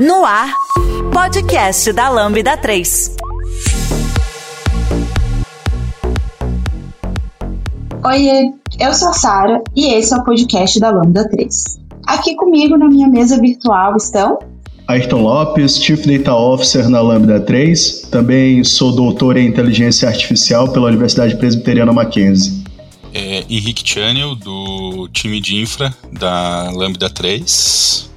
No ar, podcast da Lambda 3. Oiê, eu sou a Sara e esse é o podcast da Lambda 3. Aqui comigo na minha mesa virtual estão Ayrton Lopes, Chief Data Officer na Lambda 3. Também sou doutor em Inteligência Artificial pela Universidade Presbiteriana Mackenzie. É Henrique Channel, do time de infra da Lambda 3.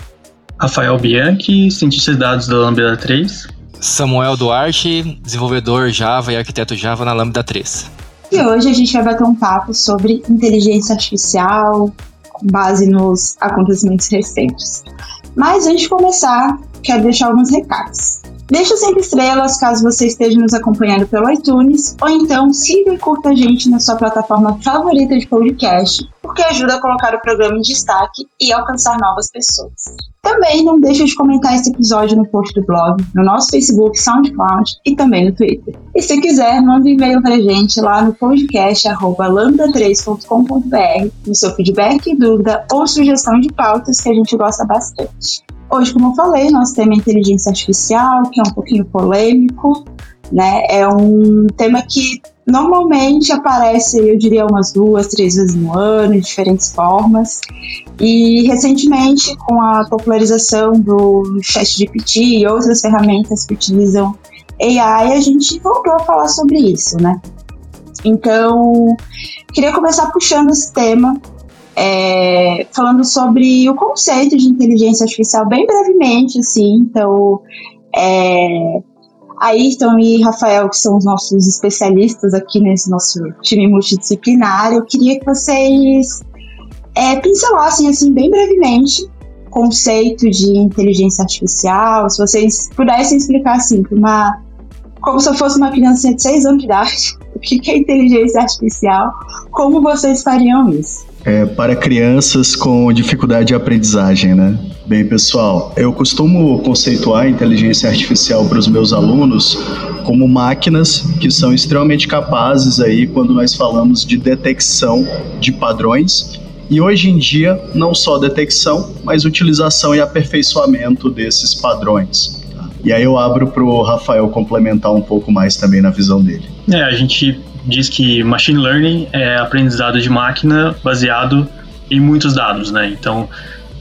Rafael Bianchi, cientista de dados da Lambda 3. Samuel Duarte, desenvolvedor Java e arquiteto Java na Lambda 3. E hoje a gente vai bater um papo sobre inteligência artificial, com base nos acontecimentos recentes. Mas antes de começar, quero deixar alguns recados. Deixa cinco estrelas caso você esteja nos acompanhando pelo iTunes, ou então siga e curta a gente na sua plataforma favorita de podcast, porque ajuda a colocar o programa em destaque e alcançar novas pessoas. Também não deixe de comentar esse episódio no post do blog, no nosso Facebook, SoundCloud e também no Twitter. E se quiser, manda um e-mail pra gente lá no podcast lambda3.com.br no seu feedback, dúvida ou sugestão de pautas que a gente gosta bastante. Hoje, como eu falei, nós temos inteligência artificial, que é um pouquinho polêmico, né? É um tema que normalmente aparece, eu diria, umas duas, três vezes no ano, de diferentes formas. E recentemente, com a popularização do ChatGPT e outras ferramentas que utilizam AI, a gente voltou a falar sobre isso, né? Então, queria começar puxando esse tema é, falando sobre o conceito de inteligência artificial bem brevemente, assim. Então, é, Ayrton e Rafael, que são os nossos especialistas aqui nesse nosso time multidisciplinar, eu queria que vocês é, pincelassem, assim, bem brevemente o conceito de inteligência artificial, se vocês pudessem explicar, assim, uma, como se eu fosse uma criança de 6 anos de idade, o que é inteligência artificial, como vocês fariam isso? É, para crianças com dificuldade de aprendizagem, né? Bem, pessoal, eu costumo conceituar a inteligência artificial para os meus alunos como máquinas que são extremamente capazes aí quando nós falamos de detecção de padrões e hoje em dia não só detecção, mas utilização e aperfeiçoamento desses padrões. E aí eu abro para o Rafael complementar um pouco mais também na visão dele. É, a gente diz que machine learning é aprendizado de máquina baseado em muitos dados, né? Então,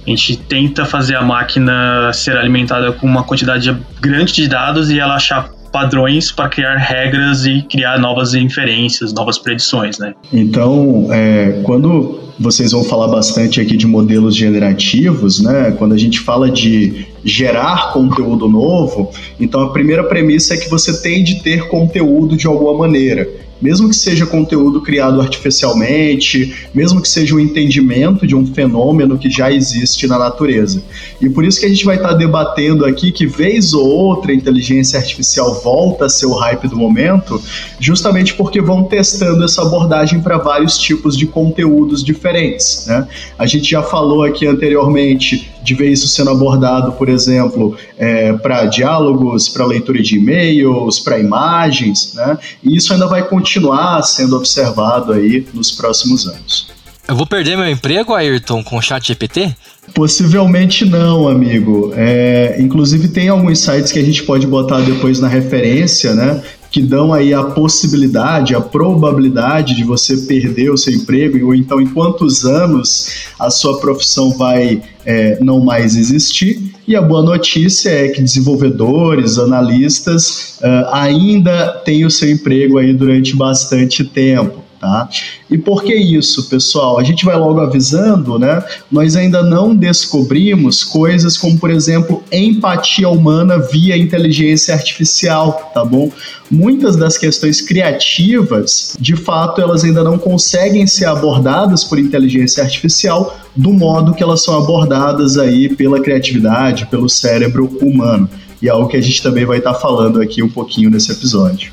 a gente tenta fazer a máquina ser alimentada com uma quantidade grande de dados e ela achar padrões para criar regras e criar novas inferências, novas predições, né? Então, é, quando vocês vão falar bastante aqui de modelos generativos, né? Quando a gente fala de gerar conteúdo novo, então a primeira premissa é que você tem de ter conteúdo de alguma maneira mesmo que seja conteúdo criado artificialmente, mesmo que seja um entendimento de um fenômeno que já existe na natureza. E por isso que a gente vai estar debatendo aqui que vez ou outra a inteligência artificial volta a ser o hype do momento, justamente porque vão testando essa abordagem para vários tipos de conteúdos diferentes. Né? A gente já falou aqui anteriormente de ver isso sendo abordado, por exemplo, é, para diálogos, para leitura de e-mails, para imagens, né? E isso ainda vai continuar sendo observado aí nos próximos anos. Eu vou perder meu emprego, Ayrton, com o chat GPT? Possivelmente não, amigo. É, inclusive tem alguns sites que a gente pode botar depois na referência, né? Que dão aí a possibilidade, a probabilidade de você perder o seu emprego, ou então em quantos anos a sua profissão vai é, não mais existir. E a boa notícia é que desenvolvedores, analistas uh, ainda têm o seu emprego aí durante bastante tempo. Tá? E por que isso, pessoal? A gente vai logo avisando, né? Nós ainda não descobrimos coisas como, por exemplo, empatia humana via inteligência artificial, tá bom? Muitas das questões criativas, de fato, elas ainda não conseguem ser abordadas por inteligência artificial do modo que elas são abordadas aí pela criatividade, pelo cérebro humano. E é algo que a gente também vai estar falando aqui um pouquinho nesse episódio.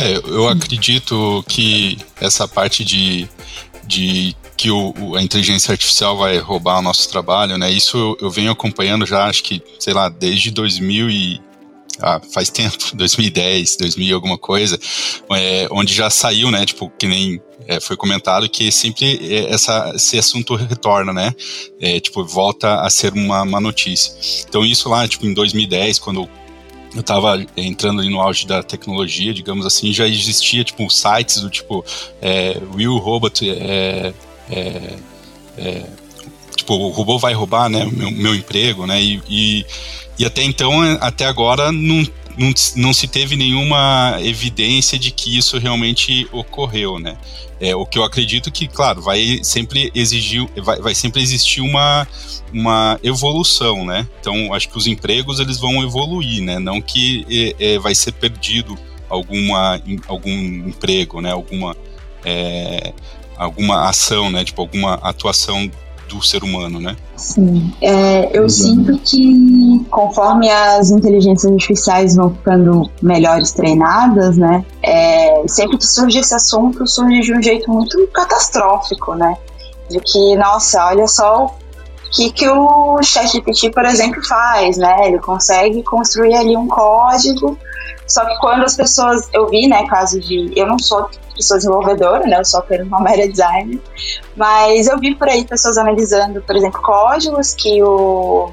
É, eu acredito que essa parte de, de que o, a inteligência artificial vai roubar o nosso trabalho, né? Isso eu, eu venho acompanhando já, acho que, sei lá, desde 2000 e ah, faz tempo, 2010, 2000 alguma coisa, é, onde já saiu, né, tipo, que nem é, foi comentado que sempre é, essa, esse assunto retorna, né, é, tipo, volta a ser uma, uma notícia. Então isso lá, tipo, em 2010, quando eu estava entrando ali no auge da tecnologia, digamos assim, já existia, tipo, sites do tipo, é, Will Robot, é, é, é tipo, o robô vai roubar, né, meu, meu emprego, né, e, e, e, até então, até agora, não, não, não se teve nenhuma evidência de que isso realmente ocorreu, né. É, o que eu acredito que, claro, vai sempre exigir, vai, vai sempre existir uma, uma evolução, né? Então, acho que os empregos eles vão evoluir, né? Não que é, é, vai ser perdido alguma, algum emprego, né? Alguma, é, alguma ação, né? Tipo, alguma atuação do ser humano, né? Sim. É, eu sinto que conforme as inteligências artificiais vão ficando melhores treinadas, né? É, sempre que surge esse assunto, surge de um jeito muito catastrófico, né? De que, nossa, olha só o que, que o ChatGPT, por exemplo, faz, né? Ele consegue construir ali um código só que quando as pessoas, eu vi, né, caso de, eu não sou pessoa desenvolvedora, né, eu sou apenas uma mera designer, mas eu vi por aí pessoas analisando, por exemplo, códigos que o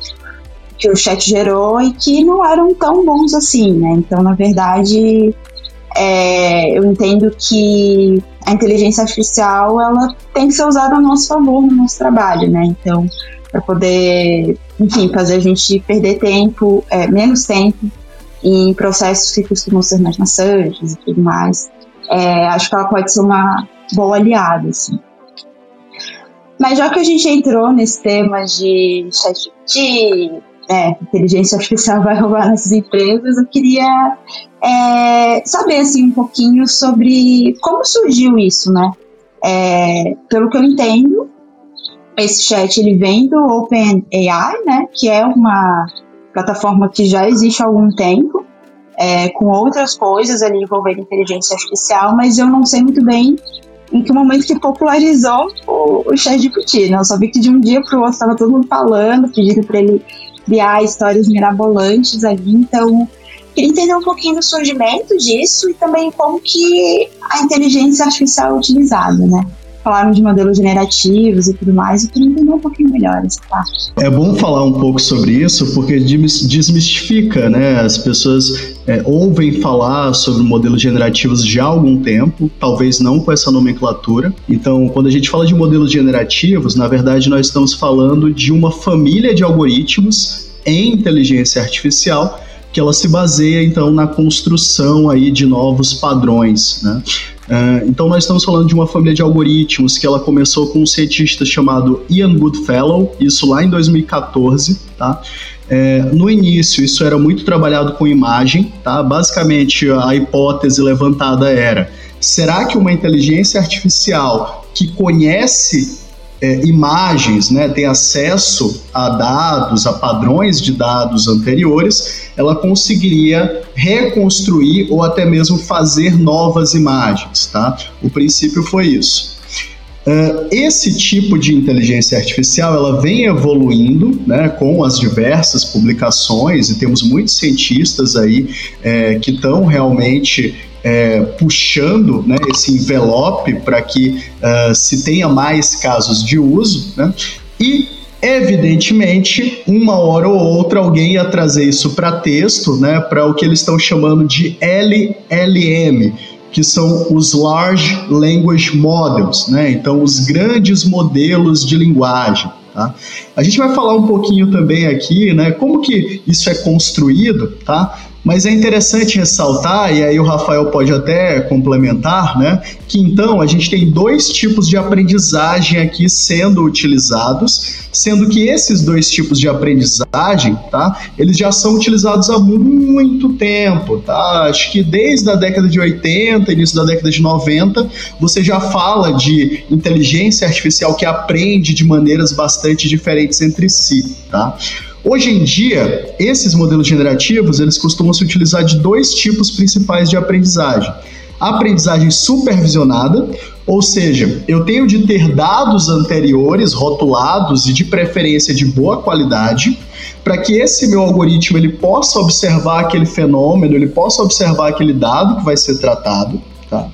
que o chat gerou e que não eram tão bons assim, né? Então, na verdade, é, eu entendo que a inteligência artificial ela tem que ser usada a nosso favor no nosso trabalho, né? Então, para poder, enfim, fazer a gente perder tempo, é, menos tempo em processos que costumam ser mais maçantes e tudo mais. É, acho que ela pode ser uma boa aliada, assim. Mas já que a gente entrou nesse tema de é, inteligência artificial vai roubar nossas empresas, eu queria é, saber assim um pouquinho sobre como surgiu isso, né? É, pelo que eu entendo, esse chat ele vem do OpenAI, né? Que é uma plataforma que já existe há algum tempo, é, com outras coisas ali envolvendo inteligência artificial, mas eu não sei muito bem em que momento que popularizou o, o ChatGPT, né? Eu só vi que de um dia para o outro estava todo mundo falando, pedindo para ele criar histórias mirabolantes ali, então queria entender um pouquinho do surgimento disso e também como que a inteligência artificial é utilizada, né? falaram de modelos generativos e tudo mais, eu queria entender um pouquinho melhor essa parte. É bom falar um pouco sobre isso, porque desmistifica, né? As pessoas é, ouvem falar sobre modelos generativos já há algum tempo, talvez não com essa nomenclatura. Então, quando a gente fala de modelos generativos, na verdade nós estamos falando de uma família de algoritmos em inteligência artificial que ela se baseia então na construção aí de novos padrões, né? Uh, então nós estamos falando de uma família de algoritmos que ela começou com um cientista chamado Ian Goodfellow, isso lá em 2014, tá? É, no início isso era muito trabalhado com imagem, tá? Basicamente a hipótese levantada era: será que uma inteligência artificial que conhece é, imagens, né, tem acesso a dados, a padrões de dados anteriores, ela conseguiria reconstruir ou até mesmo fazer novas imagens, tá? O princípio foi isso. Uh, esse tipo de inteligência artificial ela vem evoluindo né, com as diversas publicações e temos muitos cientistas aí é, que estão realmente é, puxando né, esse envelope para que uh, se tenha mais casos de uso, né? E evidentemente, uma hora ou outra alguém ia trazer isso para texto, né, para o que eles estão chamando de LLM, que são os Large Language Models, né? Então, os grandes modelos de linguagem. Tá? A gente vai falar um pouquinho também aqui, né, como que isso é construído, tá? Mas é interessante ressaltar, e aí o Rafael pode até complementar, né, que então a gente tem dois tipos de aprendizagem aqui sendo utilizados, sendo que esses dois tipos de aprendizagem, tá, eles já são utilizados há muito tempo, tá? Acho que desde a década de 80, início da década de 90, você já fala de inteligência artificial que aprende de maneiras bastante diferentes entre si, tá? Hoje em dia, esses modelos generativos, eles costumam se utilizar de dois tipos principais de aprendizagem. Aprendizagem supervisionada, Ou seja, eu tenho de ter dados anteriores rotulados e de preferência de boa qualidade para que esse meu algoritmo ele possa observar aquele fenômeno, ele possa observar aquele dado que vai ser tratado, tá?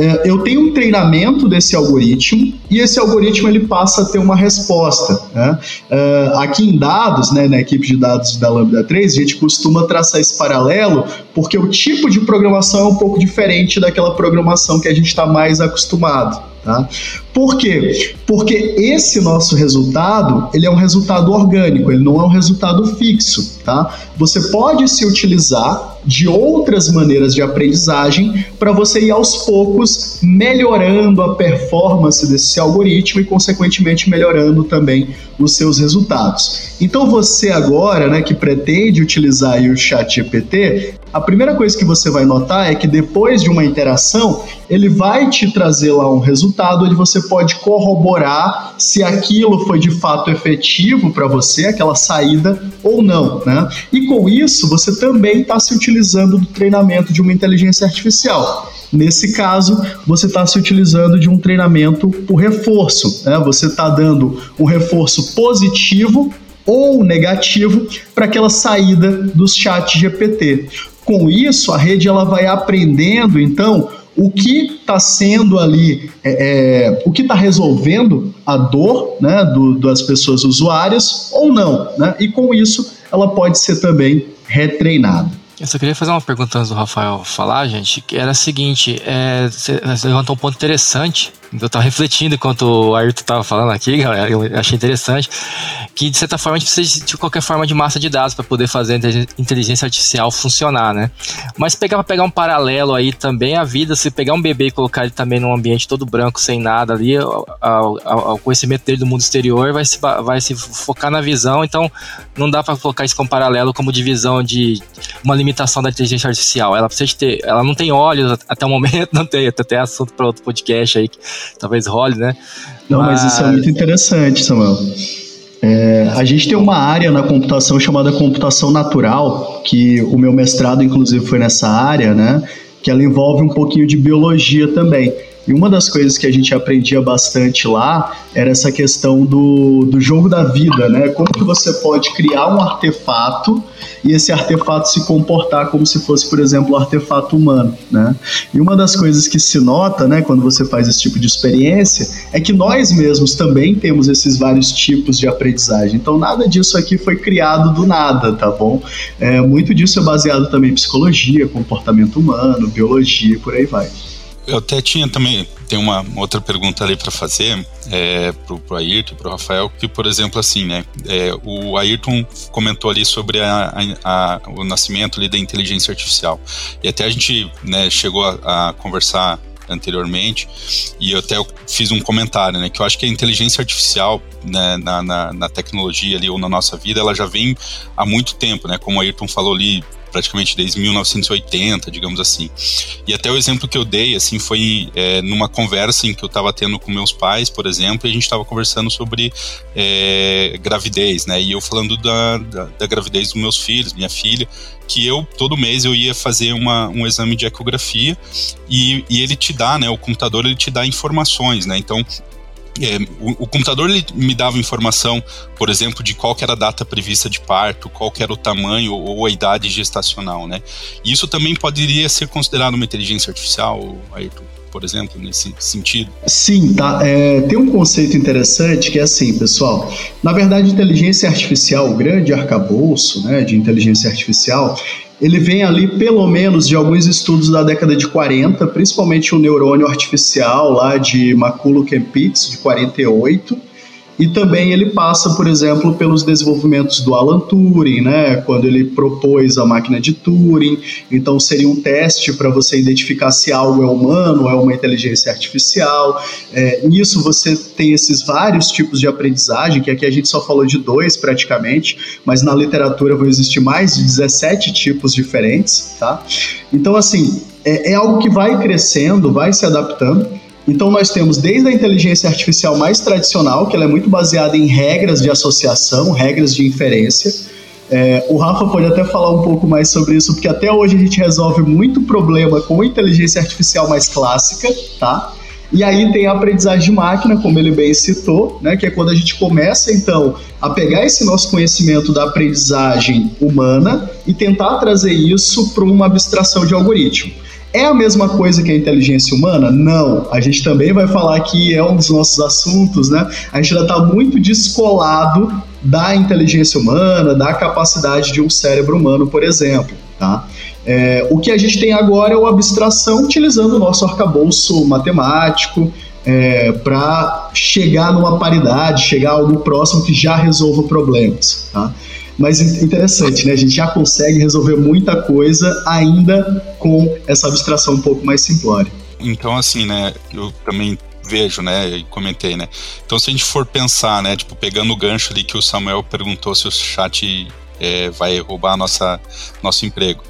É, eu tenho um treinamento desse algoritmo e esse algoritmo ele passa a ter uma resposta. Né? Uh, aqui em dados, né, na equipe de dados da Lambda 3, a gente costuma traçar esse paralelo porque o tipo de programação é um pouco diferente daquela programação que a gente está mais acostumado. Tá? Por quê? Porque esse nosso resultado ele é um resultado orgânico, ele não é um resultado fixo. Tá? Você pode se utilizar de outras maneiras de aprendizagem para você ir aos poucos melhorando a performance desse algoritmo e, consequentemente, melhorando também os seus resultados. Então, você agora, né, que pretende utilizar o Chat GPT, a primeira coisa que você vai notar é que depois de uma interação, ele vai te trazer lá um resultado onde você pode corroborar se aquilo foi de fato efetivo para você, aquela saída ou não, né? E com isso, você também está se utilizando do treinamento de uma inteligência artificial. Nesse caso, você está se utilizando de um treinamento por reforço. Né? Você está dando um reforço positivo ou negativo para aquela saída dos chats GPT. Com isso, a rede ela vai aprendendo, então, o que está sendo ali, é, é, o que está resolvendo a dor né, do, das pessoas usuárias ou não. Né? E com isso, ela pode ser também retreinada. Eu só queria fazer uma pergunta antes do Rafael falar, gente, que era a seguinte, é, você levantou um ponto interessante, eu estava refletindo enquanto o Ayrton estava falando aqui, galera, eu achei interessante, que de certa forma a gente precisa de qualquer forma de massa de dados para poder fazer a inteligência artificial funcionar, né? Mas pegar para pegar um paralelo aí também a vida, se pegar um bebê e colocar ele também num ambiente todo branco, sem nada ali, o conhecimento dele do mundo exterior vai se, vai se focar na visão, então não dá para colocar isso como paralelo como divisão de uma limitação da inteligência artificial. Ela precisa ter, ela não tem olhos até o momento, não tem, até assunto para outro podcast aí, talvez role, né? Não, mas, mas isso é muito interessante, Samuel. É, a gente tem uma área na computação chamada computação natural, que o meu mestrado, inclusive, foi nessa área, né? Que ela envolve um pouquinho de biologia também. E uma das coisas que a gente aprendia bastante lá era essa questão do, do jogo da vida, né? Como que você pode criar um artefato e esse artefato se comportar como se fosse, por exemplo, um artefato humano, né? E uma das coisas que se nota, né, quando você faz esse tipo de experiência, é que nós mesmos também temos esses vários tipos de aprendizagem. Então, nada disso aqui foi criado do nada, tá bom? É, muito disso é baseado também em psicologia, comportamento humano, biologia e por aí vai. Eu até tinha também tem uma outra pergunta ali para fazer é, pro, pro Ayrton, pro Rafael, que por exemplo assim, né, é, o Ayrton comentou ali sobre a, a, a, o nascimento ali da inteligência artificial. E até a gente né, chegou a, a conversar anteriormente e eu até fiz um comentário, né, que eu acho que a inteligência artificial né, na, na, na, tecnologia ali ou na nossa vida, ela já vem há muito tempo, né, como o Ayrton falou ali, praticamente desde 1980, digamos assim. E até o exemplo que eu dei, assim, foi é, numa conversa em que eu estava tendo com meus pais, por exemplo, e a gente estava conversando sobre é, gravidez, né? E eu falando da, da, da, gravidez dos meus filhos, minha filha, que eu, todo mês, eu ia fazer uma, um exame de ecografia e, e ele te dá, né? O computador, ele te dá informações, né? Então, é, o, o, computador ele me dava informação, por exemplo, de qual era a data prevista de parto, qual era o tamanho ou, a idade gestacional, né? E isso também poderia ser considerado uma inteligência artificial, Ayrton? por exemplo, nesse sentido? Sim, tá. É, tem um conceito interessante que é assim, pessoal. Na verdade, inteligência artificial, o grande arcabouço né, de inteligência artificial, ele vem ali pelo menos de alguns estudos da década de 40, principalmente o neurônio artificial lá de Maculo-Kempitz, de 48, e também ele passa, por exemplo, pelos desenvolvimentos do Alan Turing, né, quando ele propôs a máquina de Turing. Então seria um teste para você identificar se algo é humano ou é uma inteligência artificial. É, nisso você tem esses vários tipos de aprendizagem, que aqui a gente só falou de dois praticamente, mas na literatura vão existir mais de 17 tipos diferentes, tá? Então assim, é, é algo que vai crescendo, vai se adaptando. Então nós temos desde a inteligência artificial mais tradicional, que ela é muito baseada em regras de associação, regras de inferência. É, o Rafa pode até falar um pouco mais sobre isso, porque até hoje a gente resolve muito problema com inteligência artificial mais clássica, tá? E aí tem a aprendizagem de máquina, como ele bem citou, né, que é quando a gente começa então a pegar esse nosso conhecimento da aprendizagem humana e tentar trazer isso para uma abstração de algoritmo. É a mesma coisa que a inteligência humana? Não. A gente também vai falar que é um dos nossos assuntos, né? A gente ainda está muito descolado da inteligência humana, da capacidade de um cérebro humano, por exemplo, tá? É, o que a gente tem agora é uma abstração utilizando o nosso arcabouço matemático é, para chegar numa paridade, chegar a algo próximo que já resolva problemas. Tá? Mas interessante, né? A gente já consegue resolver muita coisa ainda com essa abstração um pouco mais simplória. Então, assim, né? Eu também vejo, né, e comentei, né. Então, se a gente for pensar, né, tipo pegando o gancho ali que o Samuel perguntou se o chat é, vai roubar nossa nosso emprego.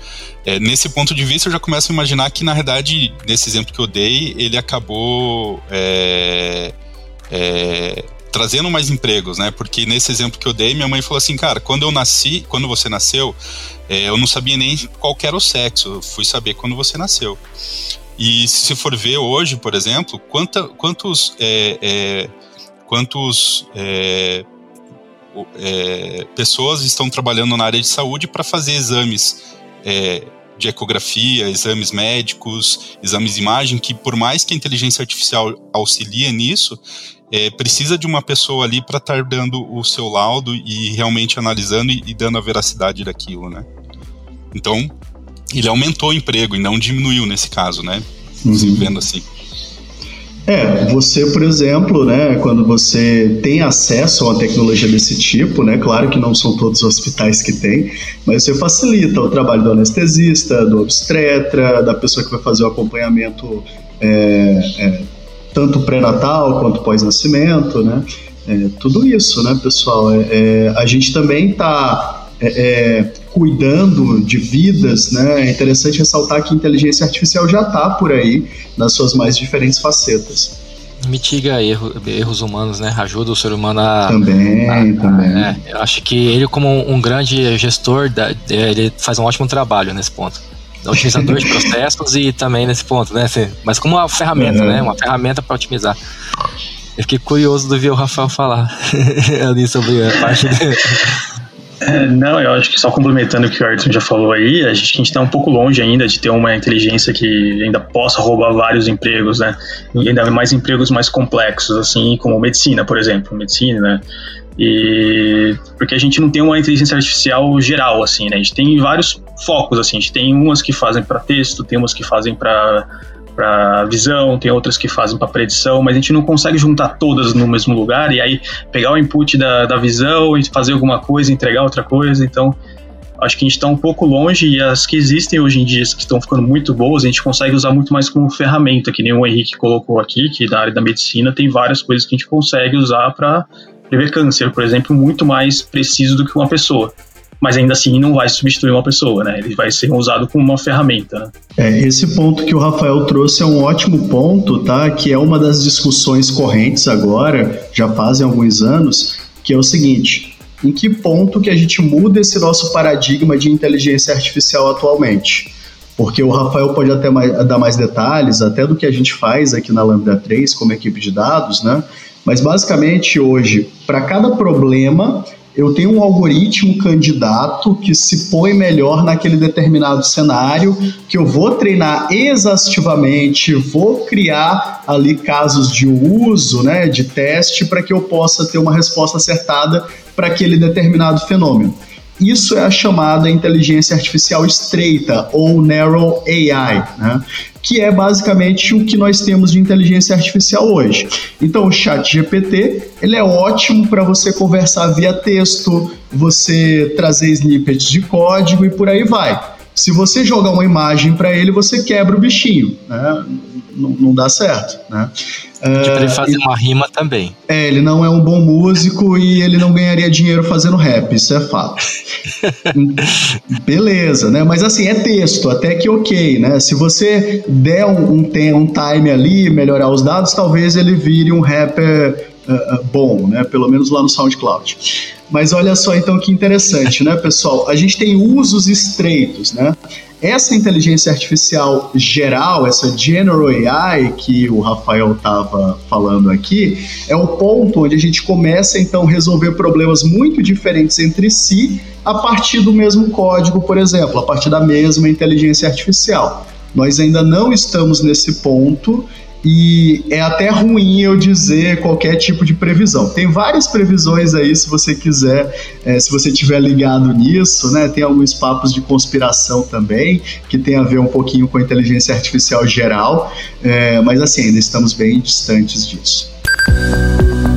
É, nesse ponto de vista, eu já começo a imaginar que, na verdade, nesse exemplo que eu dei, ele acabou é, é, trazendo mais empregos, né? Porque nesse exemplo que eu dei, minha mãe falou assim, cara, quando eu nasci, quando você nasceu, é, eu não sabia nem qual era o sexo, eu fui saber quando você nasceu. E se for ver hoje, por exemplo, quanta, quantos, é, é, quantos é, é, pessoas estão trabalhando na área de saúde para fazer exames é, de ecografia, exames médicos, exames de imagem, que por mais que a inteligência artificial auxilie nisso, é, precisa de uma pessoa ali para estar dando o seu laudo e realmente analisando e, e, dando a veracidade daquilo, né? Então, ele aumentou o emprego e não diminuiu nesse caso, né? Uhum. Vendo assim. É, você, por exemplo, né, quando você tem acesso a uma tecnologia desse tipo, né, claro que não são todos os hospitais que têm, mas você facilita o trabalho do anestesista, do obstetra, da pessoa que vai fazer o acompanhamento é, é, tanto pré-natal quanto pós-nascimento, né, é, tudo isso, né, pessoal. É, é, a gente também está é, cuidando de vidas, né? É interessante ressaltar que a inteligência artificial já está por aí nas suas mais diferentes facetas. Mitiga erro, erros humanos, né? Ajuda o ser humano a. Também, a, também. É, eu acho que ele, como um grande gestor, ele faz um ótimo trabalho nesse ponto. Otimizador de processos e também nesse ponto, né? Mas como uma ferramenta, uhum. né? Uma ferramenta para otimizar. Eu fiquei curioso de ver o Rafael falar ali sobre a parte de, é, não, eu acho que só complementando o que o Arthur já falou aí, a gente está um pouco longe ainda de ter uma inteligência que ainda possa roubar vários empregos, né? E ainda mais empregos mais complexos, assim, como medicina, por exemplo, medicina, né? E porque a gente não tem uma inteligência artificial geral, assim, né? A gente tem vários focos, assim, a gente tem umas que fazem para texto, tem umas que fazem para para visão, tem outras que fazem para predição, mas a gente não consegue juntar todas no mesmo lugar e aí pegar o input da, da visão e fazer alguma coisa, entregar outra coisa. Então, acho que a gente está um pouco longe e as que existem hoje em dia, que estão ficando muito boas, a gente consegue usar muito mais como ferramenta, que nem o Henrique colocou aqui, que na área da medicina tem várias coisas que a gente consegue usar para prever câncer, por exemplo, muito mais preciso do que uma pessoa mas ainda assim não vai substituir uma pessoa, né? Ele vai ser usado como uma ferramenta. Né? É, esse ponto que o Rafael trouxe é um ótimo ponto, tá? Que é uma das discussões correntes agora, já fazem alguns anos, que é o seguinte: em que ponto que a gente muda esse nosso paradigma de inteligência artificial atualmente? Porque o Rafael pode até mais, dar mais detalhes, até do que a gente faz aqui na Lambda 3 como equipe de dados, né? Mas basicamente hoje, para cada problema, eu tenho um algoritmo candidato que se põe melhor naquele determinado cenário, que eu vou treinar exaustivamente, vou criar ali casos de uso, né, de teste, para que eu possa ter uma resposta acertada para aquele determinado fenômeno. Isso é a chamada inteligência artificial estreita ou narrow AI, né? que é basicamente o que nós temos de inteligência artificial hoje. Então, o Chat GPT ele é ótimo para você conversar via texto, você trazer snippets de código e por aí vai. Se você jogar uma imagem para ele, você quebra o bichinho, né? não, não dá certo, né? Tipo, ele fazer uma rima também. É, ele não é um bom músico e ele não ganharia dinheiro fazendo rap, isso é fato. Beleza, né? Mas assim, é texto, até que ok, né? Se você der um, um, um time ali, melhorar os dados, talvez ele vire um rapper uh, bom, né? Pelo menos lá no SoundCloud. Mas olha só então que interessante, né, pessoal? A gente tem usos estreitos, né? Essa inteligência artificial geral, essa General AI que o Rafael estava falando aqui, é o ponto onde a gente começa então a resolver problemas muito diferentes entre si a partir do mesmo código, por exemplo, a partir da mesma inteligência artificial. Nós ainda não estamos nesse ponto e é até ruim eu dizer qualquer tipo de previsão. Tem várias previsões aí, se você quiser, é, se você tiver ligado nisso, né? Tem alguns papos de conspiração também, que tem a ver um pouquinho com a inteligência artificial geral, é, mas assim, ainda estamos bem distantes disso.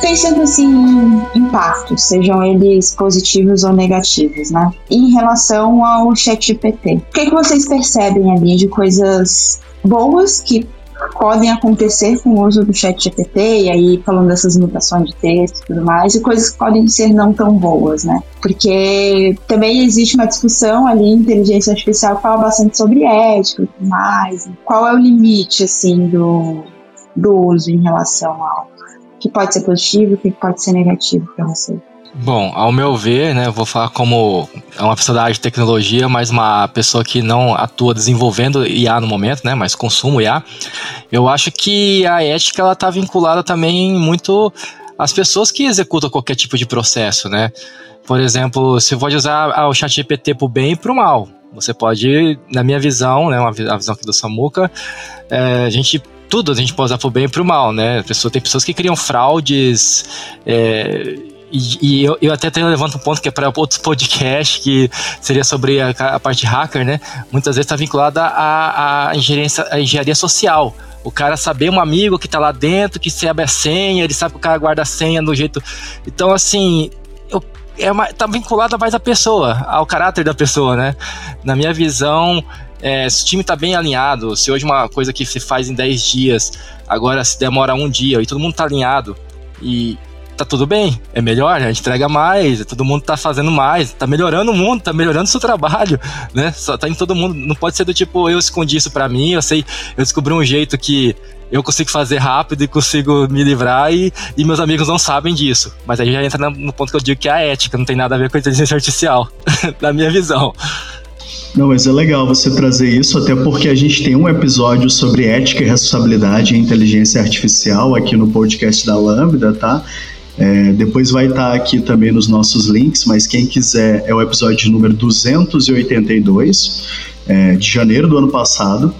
pensando assim em impactos, sejam eles positivos ou negativos, né? Em relação ao ChatGPT, o que, é que vocês percebem ali de coisas boas que podem acontecer com o uso do chat GPT, e aí falando dessas mutações de texto e tudo mais, e coisas que podem ser não tão boas, né? Porque também existe uma discussão ali, inteligência artificial fala bastante sobre ética e tudo mais. Qual é o limite, assim, do, do uso em relação ao que pode ser positivo e o que pode ser negativo para você? Bom, ao meu ver, né, vou falar como uma pessoa da área de tecnologia, mas uma pessoa que não atua desenvolvendo IA no momento, né, mas consumo IA. Eu acho que a ética ela está vinculada também muito às pessoas que executam qualquer tipo de processo, né? Por exemplo, você pode usar o chat GPT para o bem e para o mal. Você pode, na minha visão, né, a visão aqui do Samuca, é, a gente tudo a gente pode usar pro bem e pro mal, né? Pessoa, tem pessoas que criam fraudes. É, e, e eu, eu, até levanto um ponto que é para outros podcasts, que seria sobre a, a parte hacker, né? Muitas vezes está vinculada à, à engenharia social. O cara saber um amigo que está lá dentro, que sabe a senha, ele sabe que o cara guarda a senha do jeito. Então, assim, eu, é uma, tá vinculada mais à pessoa, ao caráter da pessoa, né? Na minha visão, é, se o time está bem alinhado, se hoje uma coisa que se faz em 10 dias, agora se demora um dia e todo mundo está alinhado e tá tudo bem, é melhor, a gente entrega mais, todo mundo tá fazendo mais, tá melhorando o mundo, tá melhorando o seu trabalho, né? Só tá em todo mundo, não pode ser do tipo, eu escondi isso para mim, eu sei, eu descobri um jeito que eu consigo fazer rápido e consigo me livrar e, e meus amigos não sabem disso. Mas aí já entra no ponto que eu digo que é a ética, não tem nada a ver com a inteligência artificial, na minha visão. Não, mas é legal você trazer isso, até porque a gente tem um episódio sobre ética e responsabilidade em inteligência artificial aqui no podcast da Lambda, tá? É, depois vai estar tá aqui também nos nossos links, mas quem quiser é o episódio número 282, é, de janeiro do ano passado.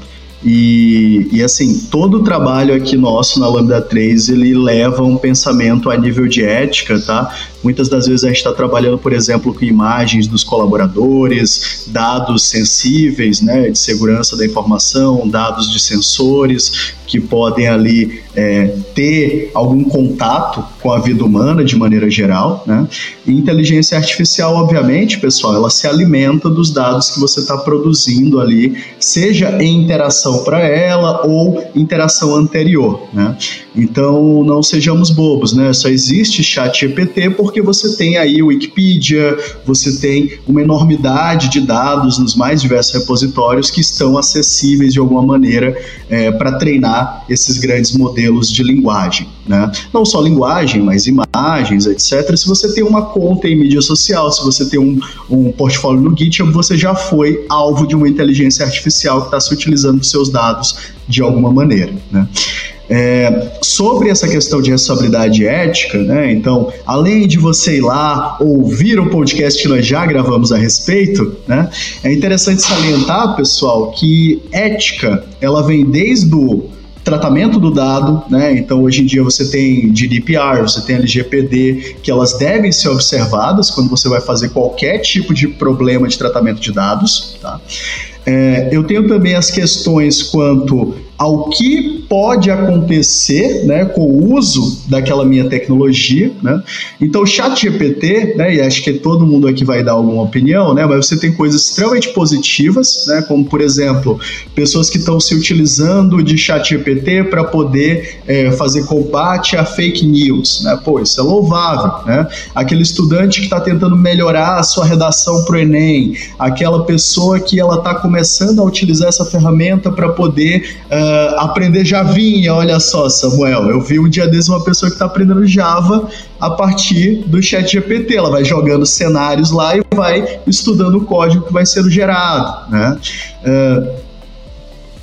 E, e, assim, todo o trabalho aqui nosso na Lambda 3, ele leva um pensamento a nível de ética, tá? Muitas das vezes a gente está trabalhando, por exemplo, com imagens dos colaboradores, dados sensíveis, né, de segurança da informação, dados de sensores que podem ali é, ter algum contato com a vida humana de maneira geral, né? E inteligência artificial, obviamente, pessoal, ela se alimenta dos dados que você está produzindo ali, seja em interação para ela ou interação anterior, né? Então, não sejamos bobos, né? Só existe chat GPT por porque você tem aí o Wikipedia, você tem uma enormidade de dados nos mais diversos repositórios que estão acessíveis de alguma maneira é, para treinar esses grandes modelos de linguagem. Né? Não só linguagem, mas imagens, etc. Se você tem uma conta em mídia social, se você tem um, um portfólio no GitHub, você já foi alvo de uma inteligência artificial que está se utilizando dos seus dados de alguma maneira. Né? É, sobre essa questão de responsabilidade ética, né? Então, além de você ir lá ouvir o podcast que nós já gravamos a respeito, né? É interessante salientar, pessoal, que ética ela vem desde o tratamento do dado, né? Então hoje em dia você tem GDPR, você tem LGPD, que elas devem ser observadas quando você vai fazer qualquer tipo de problema de tratamento de dados, tá? É, eu tenho também as questões quanto ao que pode acontecer né, com o uso daquela minha tecnologia. Né? Então, o chat GPT, né, e acho que todo mundo aqui vai dar alguma opinião, né, mas você tem coisas extremamente positivas, né, como, por exemplo, pessoas que estão se utilizando de chat GPT para poder é, fazer combate a fake news. Né? Pô, isso é louvável. Né? Aquele estudante que está tentando melhorar a sua redação para o Enem, aquela pessoa que ela está começando a utilizar essa ferramenta para poder uh, aprender Javinha. Olha só, Samuel, eu vi um dia desses uma pessoa que está aprendendo Java a partir do chat GPT. Ela vai jogando cenários lá e vai estudando o código que vai sendo gerado. Né? Uh,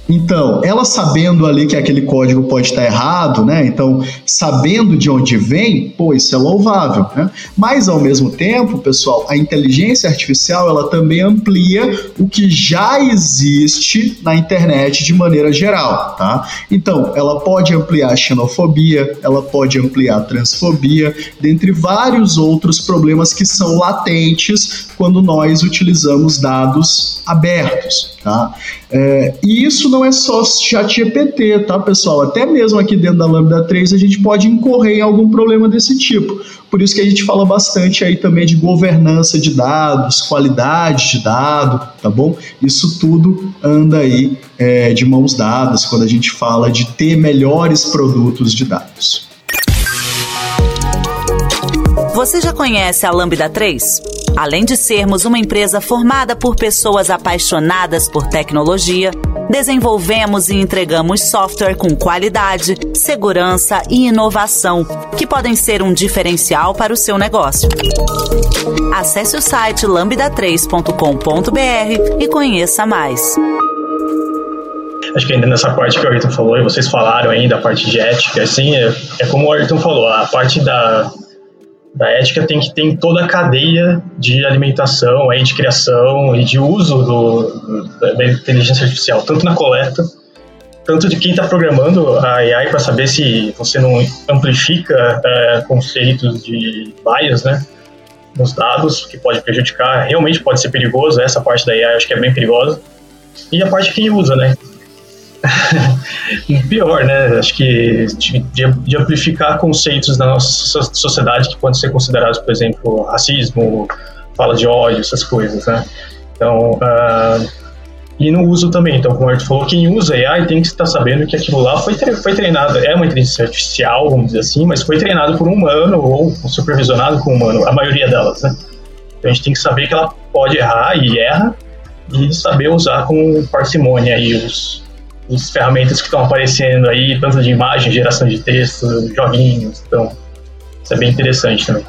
então, ela sabendo ali que aquele código pode estar errado, né? Então, sabendo de onde vem, pô, isso é louvável, né? Mas ao mesmo tempo, pessoal, a inteligência artificial, ela também amplia o que já existe na internet de maneira geral, tá? Então, ela pode ampliar a xenofobia, ela pode ampliar a transfobia, dentre vários outros problemas que são latentes quando nós utilizamos dados abertos, tá? É, e isso não é só chat GPT, tá, pessoal? Até mesmo aqui dentro da Lambda 3 a gente pode incorrer em algum problema desse tipo. Por isso que a gente fala bastante aí também de governança de dados, qualidade de dado, tá bom? Isso tudo anda aí é, de mãos dadas quando a gente fala de ter melhores produtos de dados. Você já conhece a Lambda 3? Além de sermos uma empresa formada por pessoas apaixonadas por tecnologia, desenvolvemos e entregamos software com qualidade, segurança e inovação, que podem ser um diferencial para o seu negócio. Acesse o site lambda3.com.br e conheça mais. Acho que ainda nessa parte que o Ayrton falou, e vocês falaram ainda, a parte de ética, assim, é, é como o Ayrton falou, a parte da, da ética tem que ter toda a cadeia de alimentação, aí, de criação e de uso do, da inteligência artificial, tanto na coleta, tanto de quem está programando a AI para saber se você não amplifica é, conceitos de bias, né, nos dados, que pode prejudicar, realmente pode ser perigoso, essa parte da AI acho que é bem perigosa, e a parte de quem usa, né, Pior, né? Acho que de, de, amplificar conceitos da nossa sociedade que podem ser considerados, por exemplo, racismo, fala de ódio, essas coisas, né? Então, uh, e no uso também. Então, como o Arthur falou, quem usa AI tem que estar sabendo que aquilo lá foi, foi treinado, é uma inteligência artificial, vamos dizer assim, mas foi treinado por um humano ou supervisionado com um humano, a maioria delas, né? Então a gente tem que saber que ela pode errar e erra e saber usar com parcimônia aí os, as ferramentas que estão aparecendo aí, tanto de imagem, geração de texto, joguinhos. Então, isso é bem interessante também.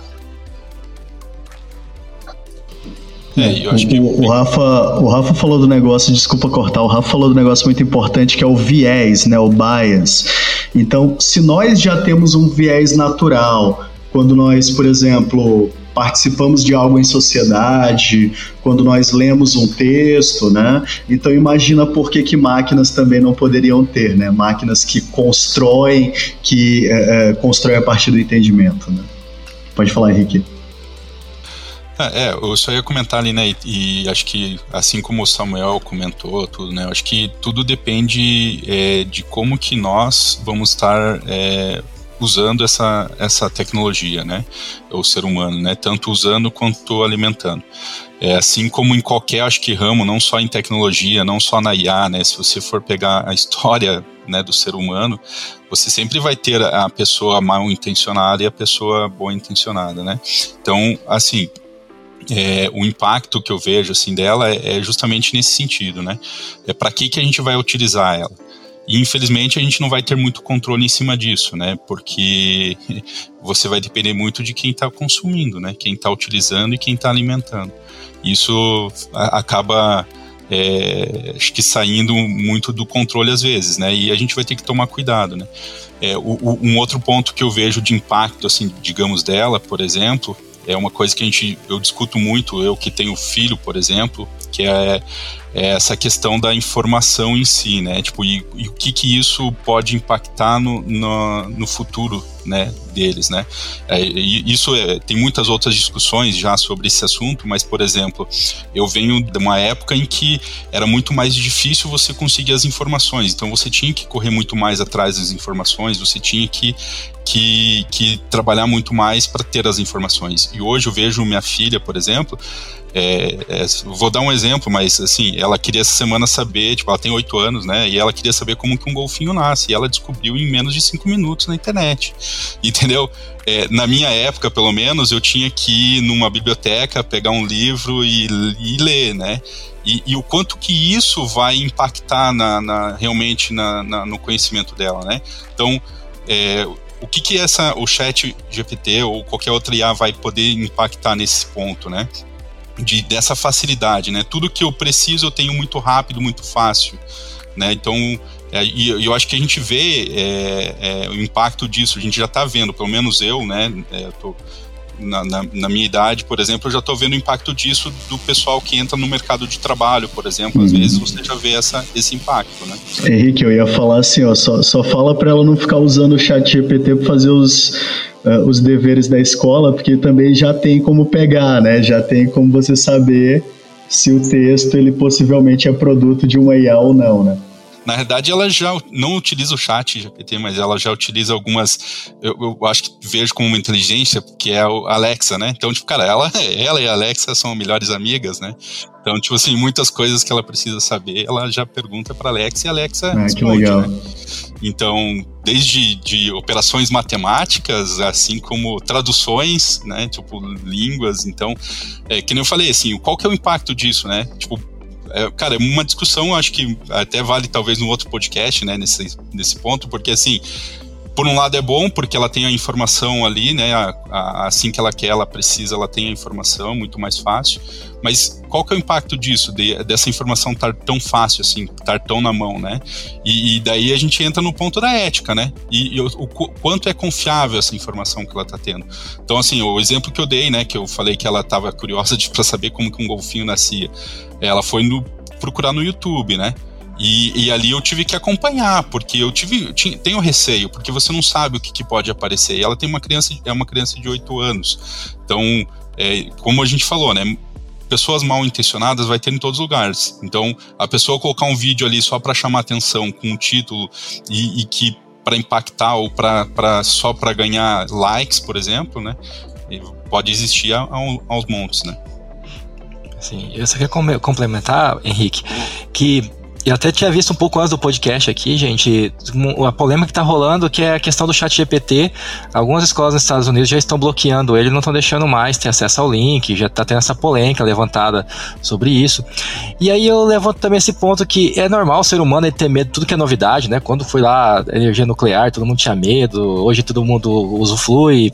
É, eu acho que... o, o, Rafa, o Rafa falou do negócio, desculpa cortar, o Rafa falou do negócio muito importante que é o viés, né, o bias. Então, se nós já temos um viés natural, quando nós, por exemplo, participamos de algo em sociedade, quando nós lemos um texto, né? Então imagina por que, que máquinas também não poderiam ter, né? Máquinas que constroem, que é, é, constroem a partir do entendimento, né? Pode falar, Henrique. É, é, eu só ia comentar ali, né, e, e, acho que assim como o Samuel comentou, tudo, né, acho que tudo depende é, de como que nós vamos estar é, usando essa, essa tecnologia, né? O ser humano, né? Tanto usando quanto alimentando. É, assim como em qualquer, acho que ramo, não só em tecnologia, não só na IA, né? Se você for pegar a história né, do ser humano, você sempre vai ter a pessoa mal intencionada e a pessoa boa intencionada, né? Então, assim, é, o impacto que eu vejo assim dela é, é justamente nesse sentido, né? É para que que a gente vai utilizar ela? E infelizmente a gente não vai ter muito controle em cima disso, né? Porque você vai depender muito de quem está consumindo, né? Quem está utilizando e quem está alimentando. Isso acaba, é, acho que saindo muito do controle às vezes, né? E a gente vai ter que tomar cuidado, né? É, o, o, um outro ponto que eu vejo de impacto, assim, digamos dela, por exemplo, é uma coisa que a gente, eu discuto muito, eu que tenho filho, por exemplo, que é, é essa questão da informação em si, né? Tipo, e, e o que que isso pode impactar no, no, no futuro, né, deles, né? É, isso é, tem muitas outras discussões já sobre esse assunto, mas por exemplo, eu venho de uma época em que era muito mais difícil você conseguir as informações, então você tinha que correr muito mais atrás das informações, você tinha que que, que trabalhar muito mais para ter as informações. E hoje eu vejo minha filha, por exemplo, é, é, vou dar um exemplo, mas assim, ela queria essa semana saber, tipo, ela tem oito anos, né? E ela queria saber como que um golfinho nasce. E ela descobriu em menos de cinco minutos na internet. Entendeu? É, na minha época, pelo menos, eu tinha que ir numa biblioteca, pegar um livro e, e ler, né? E, e, o quanto que isso vai impactar na, na realmente na, na, no conhecimento dela, né? Então, é, o que que essa, o chat GPT ou qualquer outra IA vai poder impactar nesse ponto, né? De, dessa facilidade, né? Tudo que eu preciso eu tenho muito rápido, muito fácil, né? Então, é, e eu acho que a gente vê é, é, o impacto disso, a gente já está vendo, pelo menos eu, né? É, eu tô, na, na, na, minha idade, por exemplo, eu já estou vendo o impacto disso do pessoal que entra no mercado de trabalho, por exemplo. Às uhum. vezes você já vê essa, esse impacto, né? Henrique, eu ia falar assim, ó, só, só fala para ela não ficar usando o chat GPT para fazer os uh, os deveres da escola, porque também já tem como pegar, né? Já tem como você saber se o texto ele possivelmente é produto de uma IA ou não, né? Na verdade, ela já não utiliza o chat GPT, mas ela já utiliza algumas. Eu, eu acho que vejo como uma inteligência, que é a Alexa, né? Então, tipo, cara, ela, ela e a Alexa são melhores amigas, né? Então, tipo assim, muitas coisas que ela precisa saber, ela já pergunta para Alexa e a Alexa ah, responde, que legal. Né? Então, desde de operações matemáticas, assim como traduções, né, tipo línguas. Então, é, que nem eu falei, assim, qual que é o impacto disso, né? Tipo, é, cara, é uma discussão, acho que até vale talvez no outro podcast, né, nesse, nesse ponto, porque assim, por um lado é bom porque ela tem a informação ali, né? A, a, assim que ela quer, ela precisa, ela tem a informação muito mais fácil. Mas qual que é o impacto disso, de, dessa informação estar tão fácil assim, estar tão na mão, né? E, e, daí a gente entra no ponto da ética, né? E, e o, o, quanto é confiável essa informação que ela está tendo. Então, assim, o exemplo que eu dei, né? Que eu falei que ela estava curiosa para saber como que um golfinho nascia. Ela foi no, procurar no YouTube, né? E, e, ali eu tive que acompanhar, porque eu tive, tinha, tenho receio, porque você não sabe o que, que, pode aparecer. E ela tem uma criança, é uma criança de 8 anos. Então, é, como a gente falou, né? Pessoas mal intencionadas vai ter em todos os lugares. Então, a pessoa colocar um vídeo ali só para chamar atenção com um título e, e que para impactar ou para só para ganhar likes, por exemplo, né? Pode existir aos montes, né? Sim, eu só queria complementar, Henrique, que eu até tinha visto um pouco antes do podcast aqui, gente, a polêmica que tá rolando, que é a questão do chat GPT. Algumas escolas nos Estados Unidos já estão bloqueando ele, não estão deixando mais ter acesso ao link, já tá tendo essa polêmica levantada sobre isso. E aí eu levanto também esse ponto que é normal o ser humano ter medo de tudo que é novidade, né? Quando foi lá energia nuclear, todo mundo tinha medo, hoje todo mundo usufrui,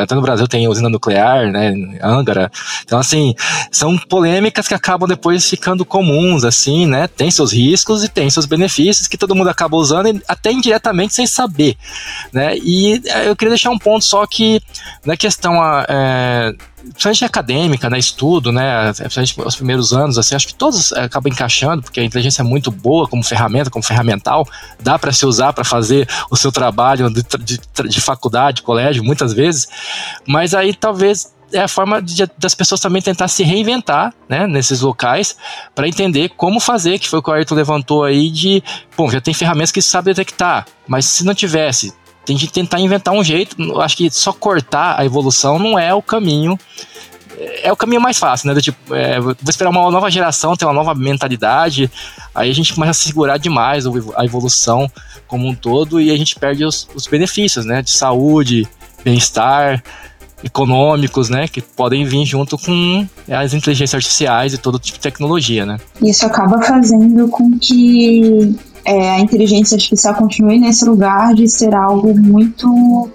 até no Brasil tem usina nuclear, né, Angara. Então, assim, são polêmicas que acabam depois ficando comuns, assim, né? Tem seus riscos e tem seus benefícios que todo mundo acaba usando, até indiretamente sem saber, né? E é, eu queria deixar um ponto só que na questão é, principalmente acadêmica, né, estudo, né, os primeiros anos, assim, acho que todos acabam encaixando, porque a inteligência é muito boa como ferramenta, como ferramental, dá para se usar para fazer o seu trabalho de, de, de faculdade, colégio, muitas vezes, mas aí talvez é a forma de, das pessoas também tentar se reinventar, né, nesses locais, para entender como fazer, que foi o que o Ayrton levantou aí de, bom, já tem ferramentas que sabe detectar, mas se não tivesse, tem que tentar inventar um jeito. Acho que só cortar a evolução não é o caminho. É o caminho mais fácil, né? Do tipo, é, vou esperar uma nova geração ter uma nova mentalidade, aí a gente começa a segurar demais a evolução como um todo e a gente perde os, os benefícios, né? De saúde, bem-estar, econômicos, né, que podem vir junto com as inteligências artificiais e todo tipo de tecnologia, né? Isso acaba fazendo com que é, a inteligência artificial continue nesse lugar de ser algo muito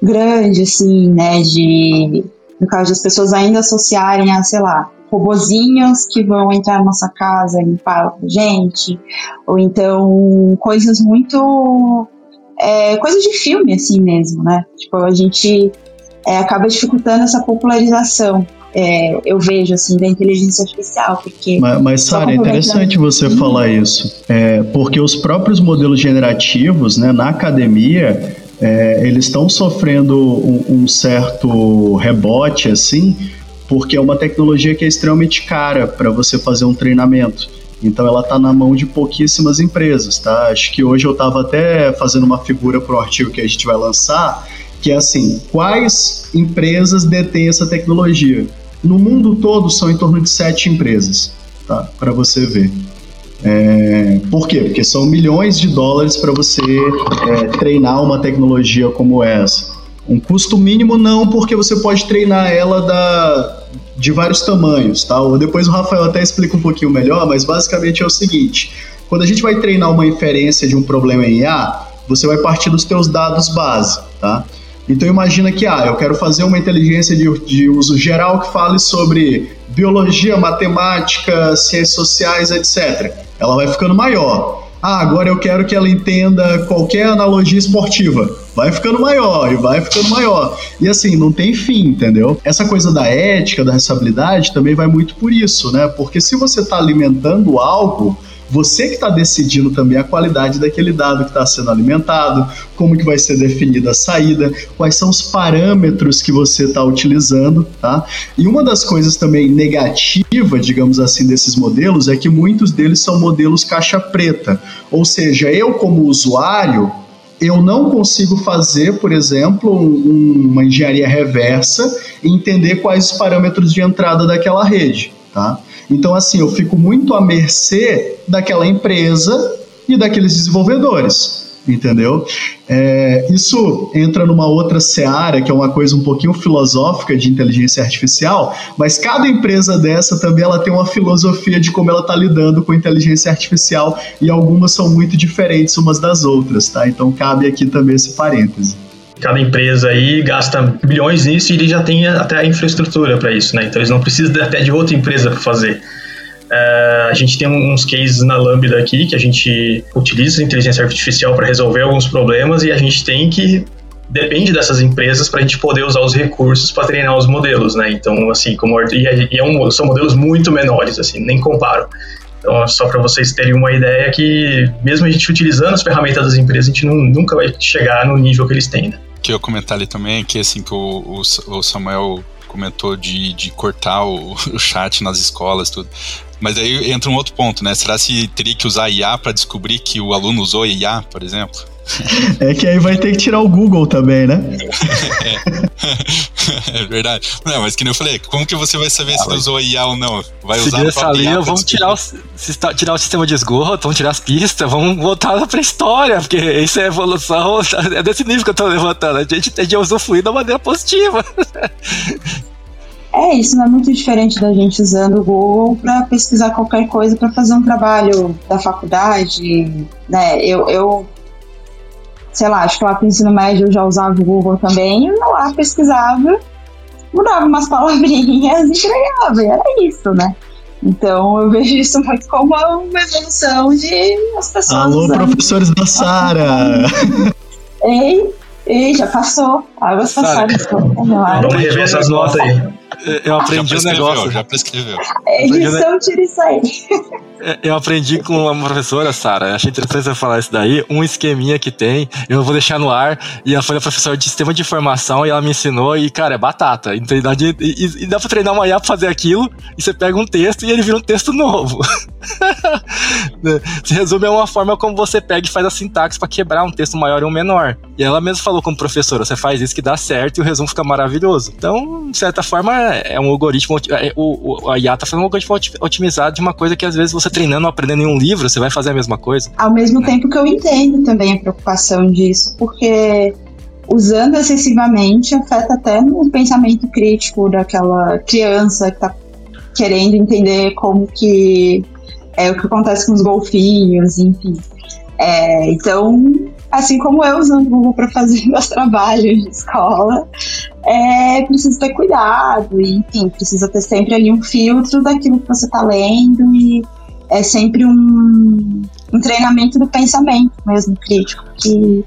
grande, assim, né? De, no caso das pessoas ainda associarem a, sei lá, robozinhos que vão entrar na nossa casa e limpar a gente, ou então coisas muito. É, coisas de filme, assim mesmo, né? Tipo, a gente é, acaba dificultando essa popularização é, eu vejo assim da inteligência artificial, porque. Mas, mas Sara, é interessante você falar isso, é, porque os próprios modelos generativos, né, na academia, é, eles estão sofrendo um, um, certo rebote, assim, porque é uma tecnologia que é extremamente cara para você fazer um treinamento. Então ela está na mão de pouquíssimas empresas, tá? Acho que hoje eu estava até fazendo uma figura para o artigo que a gente vai lançar, que é assim, quais empresas detêm essa tecnologia? No mundo todo são em torno de sete empresas, tá? Para você ver. É, por quê? Porque são milhões de dólares para você é, treinar uma tecnologia como essa. Um custo mínimo não, porque você pode treinar ela da, de vários tamanhos, tá? Ou depois o Rafael até explica um pouquinho melhor, mas basicamente é o seguinte: quando a gente vai treinar uma inferência de um problema em IA, você vai partir dos teus dados base, tá? Então imagina que ah, eu quero fazer uma inteligência de, de uso geral que fale sobre biologia, matemática, ciências sociais, etc. Ela vai ficando maior. Ah, agora eu quero que ela entenda qualquer analogia esportiva. Vai ficando maior e vai ficando maior. E assim, não tem fim, entendeu? Essa coisa da ética, da responsabilidade também vai muito por isso, né? Porque se você está alimentando algo você que está decidindo também a qualidade daquele dado que está sendo alimentado, como que vai ser definida a saída, quais são os parâmetros que você está utilizando, tá? E uma das coisas também negativa, digamos assim, desses modelos é que muitos deles são modelos caixa preta, ou seja, eu como usuário eu não consigo fazer, por exemplo, um, uma engenharia reversa e entender quais os parâmetros de entrada daquela rede, tá? Então, assim, eu fico muito à mercê daquela empresa e daqueles desenvolvedores entendeu? É, isso entra numa outra seara, que é uma coisa um pouquinho filosófica de inteligência artificial, mas cada empresa dessa também ela tem uma filosofia de como ela está lidando com inteligência artificial e algumas são muito diferentes umas das outras, tá? Então cabe aqui também esse parêntese cada empresa aí gasta bilhões nisso e ele já tem até a infraestrutura para isso, né? Então eles não precisam até de outra empresa para fazer. Uh, a gente tem uns cases na Lambda aqui que a gente utiliza inteligência artificial para resolver alguns problemas e a gente tem que depende dessas empresas para a gente poder usar os recursos para treinar os modelos, né? Então, assim, como e, é, e é um, são modelos muito menores, assim, nem comparo. Então, só para vocês terem uma ideia que mesmo a gente utilizando as ferramentas das empresas, a gente nunca vai chegar no nível que eles têm. Né? Que eu comentar ali também, que assim, que o, o, Samuel comentou de, de cortar o, o chat nas escolas, tudo. Mas aí entra um outro ponto, né? Será se teria que usar IA para descobrir que o aluno usou IA, por exemplo? É que aí vai ter que tirar o Google também, né? é. é verdade. Não, mas que nem eu falei, como que você vai saber ah, se usou IA ou não? Vai usar essa linha, vamos tirar o, tirar o sistema de esgoto, vamos tirar as pistas, vamos voltar pra história, porque isso é evolução, é desse nível que eu tô levantando. A gente tem de usufruir da maneira positiva. É, isso não é muito diferente da gente usando o Google para pesquisar qualquer coisa para fazer um trabalho da faculdade, né? Eu, eu sei lá, acho que lá pro ensino médio eu já usava o Google também, eu lá pesquisava, mudava umas palavrinhas e entregava, e era isso, né? Então eu vejo isso muito como uma evolução de as pessoas. Alô, usando. professores da Sara! Ei, ei, já passou. Águas passadas. Vamos rever essas notas aí. Eu aprendi um negócio. Já prescreveu. Edição, tira isso aí. É, eu aprendi com uma professora, Sara, achei interessante você falar isso daí, um esqueminha que tem, eu vou deixar no ar, e ela foi a professora de sistema de informação, e ela me ensinou, e cara, é batata, e, e, e dá pra treinar uma IA pra fazer aquilo, e você pega um texto e ele vira um texto novo. Se resume, é uma forma como você pega e faz a sintaxe para quebrar um texto maior e um menor. E ela mesma falou como professora, você faz isso que dá certo e o resumo fica maravilhoso. Então, de certa forma, é um algoritmo, é, o, o, a IA tá fazendo um algoritmo otimizado de uma coisa que às vezes você treinando ou aprendendo em um livro, você vai fazer a mesma coisa. Ao mesmo tempo que eu entendo também a preocupação disso, porque usando excessivamente afeta até no pensamento crítico daquela criança que está querendo entender como que é o que acontece com os golfinhos, enfim. É, então, assim como eu usando o Google para fazer meus trabalhos de escola, é preciso ter cuidado e, enfim, precisa ter sempre ali um filtro daquilo que você está lendo e é sempre um, um treinamento do pensamento mesmo crítico que,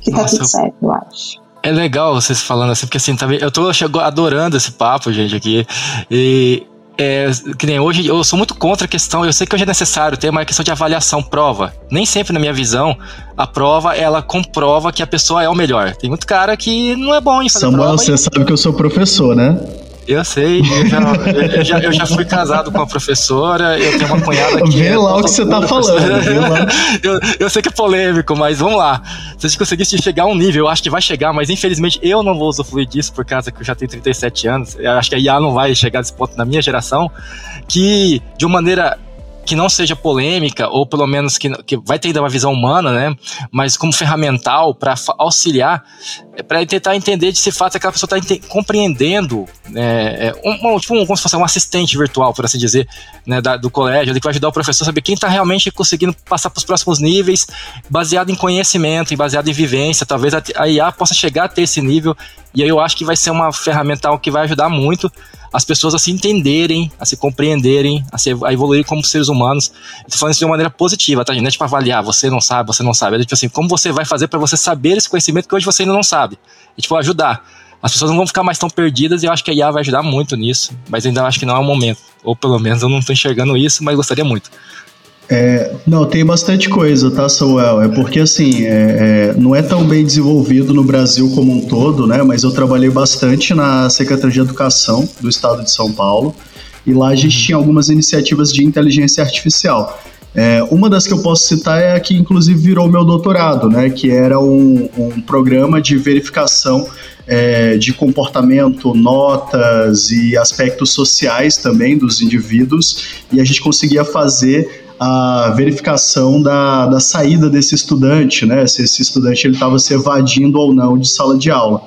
que tá Nossa, tudo certo, eu acho. É legal vocês falando assim, porque assim, também eu tô adorando esse papo, gente, aqui. E é, que nem hoje, eu sou muito contra a questão, eu sei que hoje é necessário ter uma questão de avaliação, prova. Nem sempre, na minha visão, a prova, ela comprova que a pessoa é o melhor. Tem muito cara que não é bom em fazer Samuel, prova. Samuel, você e... sabe que eu sou professor, né? Eu sei, eu já, eu, já, eu já fui casado com uma professora, eu tenho uma cunhada que. Vê é lá o que você tá falando. eu, eu sei que é polêmico, mas vamos lá. Se a gente conseguisse chegar a um nível, eu acho que vai chegar, mas infelizmente eu não vou usufruir disso por causa que eu já tenho 37 anos. Eu acho que a IA não vai chegar nesse ponto na minha geração. Que de uma maneira que não seja polêmica, ou pelo menos que, que vai ter uma visão humana, né? Mas como ferramental para auxiliar, é para tentar entender de se fato aquela pessoa está compreendendo, né, é, tipo um, como se fosse um assistente virtual, por assim dizer, né, da, do colégio, que vai ajudar o professor a saber quem está realmente conseguindo passar para os próximos níveis, baseado em conhecimento e baseado em vivência. Talvez a, a IA possa chegar a ter esse nível, e aí eu acho que vai ser uma ferramental que vai ajudar muito as pessoas a se entenderem, a se compreenderem, a, se, a evoluir como seres humanos. Estou falando isso de uma maneira positiva, tá, gente? Não é tipo avaliar, você não sabe, você não sabe. É tipo assim, como você vai fazer para você saber esse conhecimento que hoje você ainda não sabe? E tipo, ajudar. As pessoas não vão ficar mais tão perdidas e eu acho que a IA vai ajudar muito nisso, mas ainda acho que não é o momento. Ou pelo menos eu não estou enxergando isso, mas gostaria muito. É, não, tem bastante coisa, tá, Samuel? É porque, assim, é, é, não é tão bem desenvolvido no Brasil como um todo, né? Mas eu trabalhei bastante na Secretaria de Educação do Estado de São Paulo e lá a gente uhum. tinha algumas iniciativas de inteligência artificial. É, uma das que eu posso citar é a que, inclusive, virou meu doutorado, né? Que era um, um programa de verificação é, de comportamento, notas e aspectos sociais também dos indivíduos, e a gente conseguia fazer a verificação da, da saída desse estudante, né? Se esse estudante ele estava se evadindo ou não de sala de aula.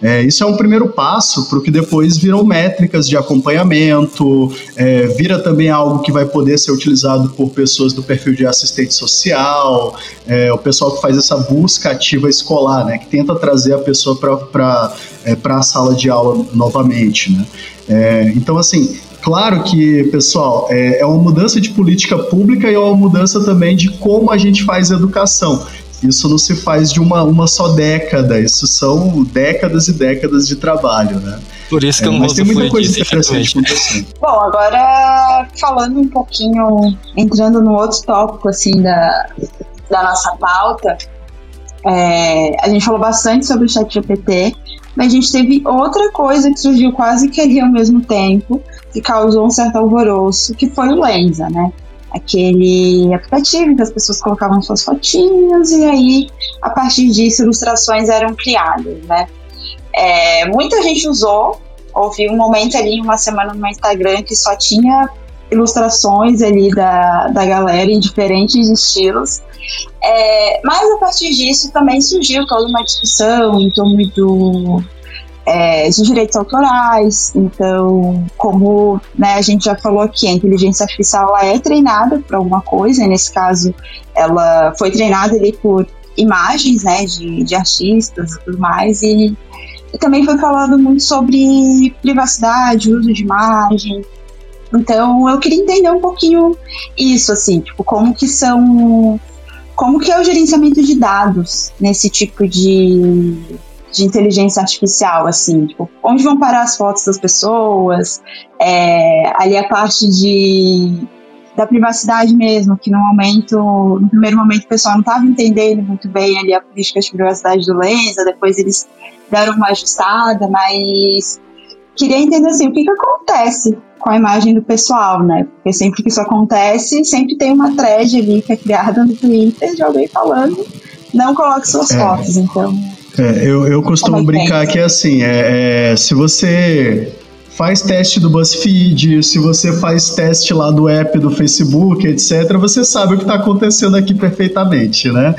É, isso é um primeiro passo para o que depois viram métricas de acompanhamento, é, vira também algo que vai poder ser utilizado por pessoas do perfil de assistente social, é, o pessoal que faz essa busca ativa escolar, né, que tenta trazer a pessoa para é, a sala de aula novamente. Né. É, então, assim, Claro que, pessoal, é, é uma mudança de política pública e é uma mudança também de como a gente faz educação. Isso não se faz de uma, uma só década, isso são décadas e décadas de trabalho, né? Por isso que eu não é, Mas tem muita coisa interessante acontecendo. Bom, agora falando um pouquinho, entrando no outro tópico, assim, da, da nossa pauta, é, a gente falou bastante sobre o chat GPT, mas a gente teve outra coisa que surgiu quase que ali ao mesmo tempo, que causou um certo alvoroço, que foi o Lenza, né? Aquele aplicativo que as pessoas colocavam suas fotinhas e aí, a partir disso, ilustrações eram criadas, né? É, muita gente usou, houve um momento ali, uma semana no Instagram, que só tinha ilustrações ali da, da galera em diferentes estilos. É, mas a partir disso também surgiu toda uma discussão em torno do, é, direitos autorais. Então, como né, a gente já falou aqui, a inteligência artificial ela é treinada para alguma coisa, nesse caso ela foi treinada ali por imagens né, de, de artistas e tudo mais, e, e também foi falando muito sobre privacidade, uso de imagem, então eu queria entender um pouquinho isso, assim, tipo, como que são. Como que é o gerenciamento de dados nesse tipo de, de inteligência artificial, assim, tipo, onde vão parar as fotos das pessoas, é, ali a parte de da privacidade mesmo, que no momento, no primeiro momento o pessoal não estava entendendo muito bem ali a política de privacidade do Lenza, depois eles deram uma ajustada, mas queria entender assim, o que que acontece com a imagem do pessoal, né? Porque sempre que isso acontece, sempre tem uma thread ali que é criada no Twitter de alguém falando, não coloque suas é. fotos, então... É, eu, eu costumo brincar que é assim, é, é, se você faz teste do BuzzFeed, se você faz teste lá do app do Facebook, etc., você sabe o que está acontecendo aqui perfeitamente, né?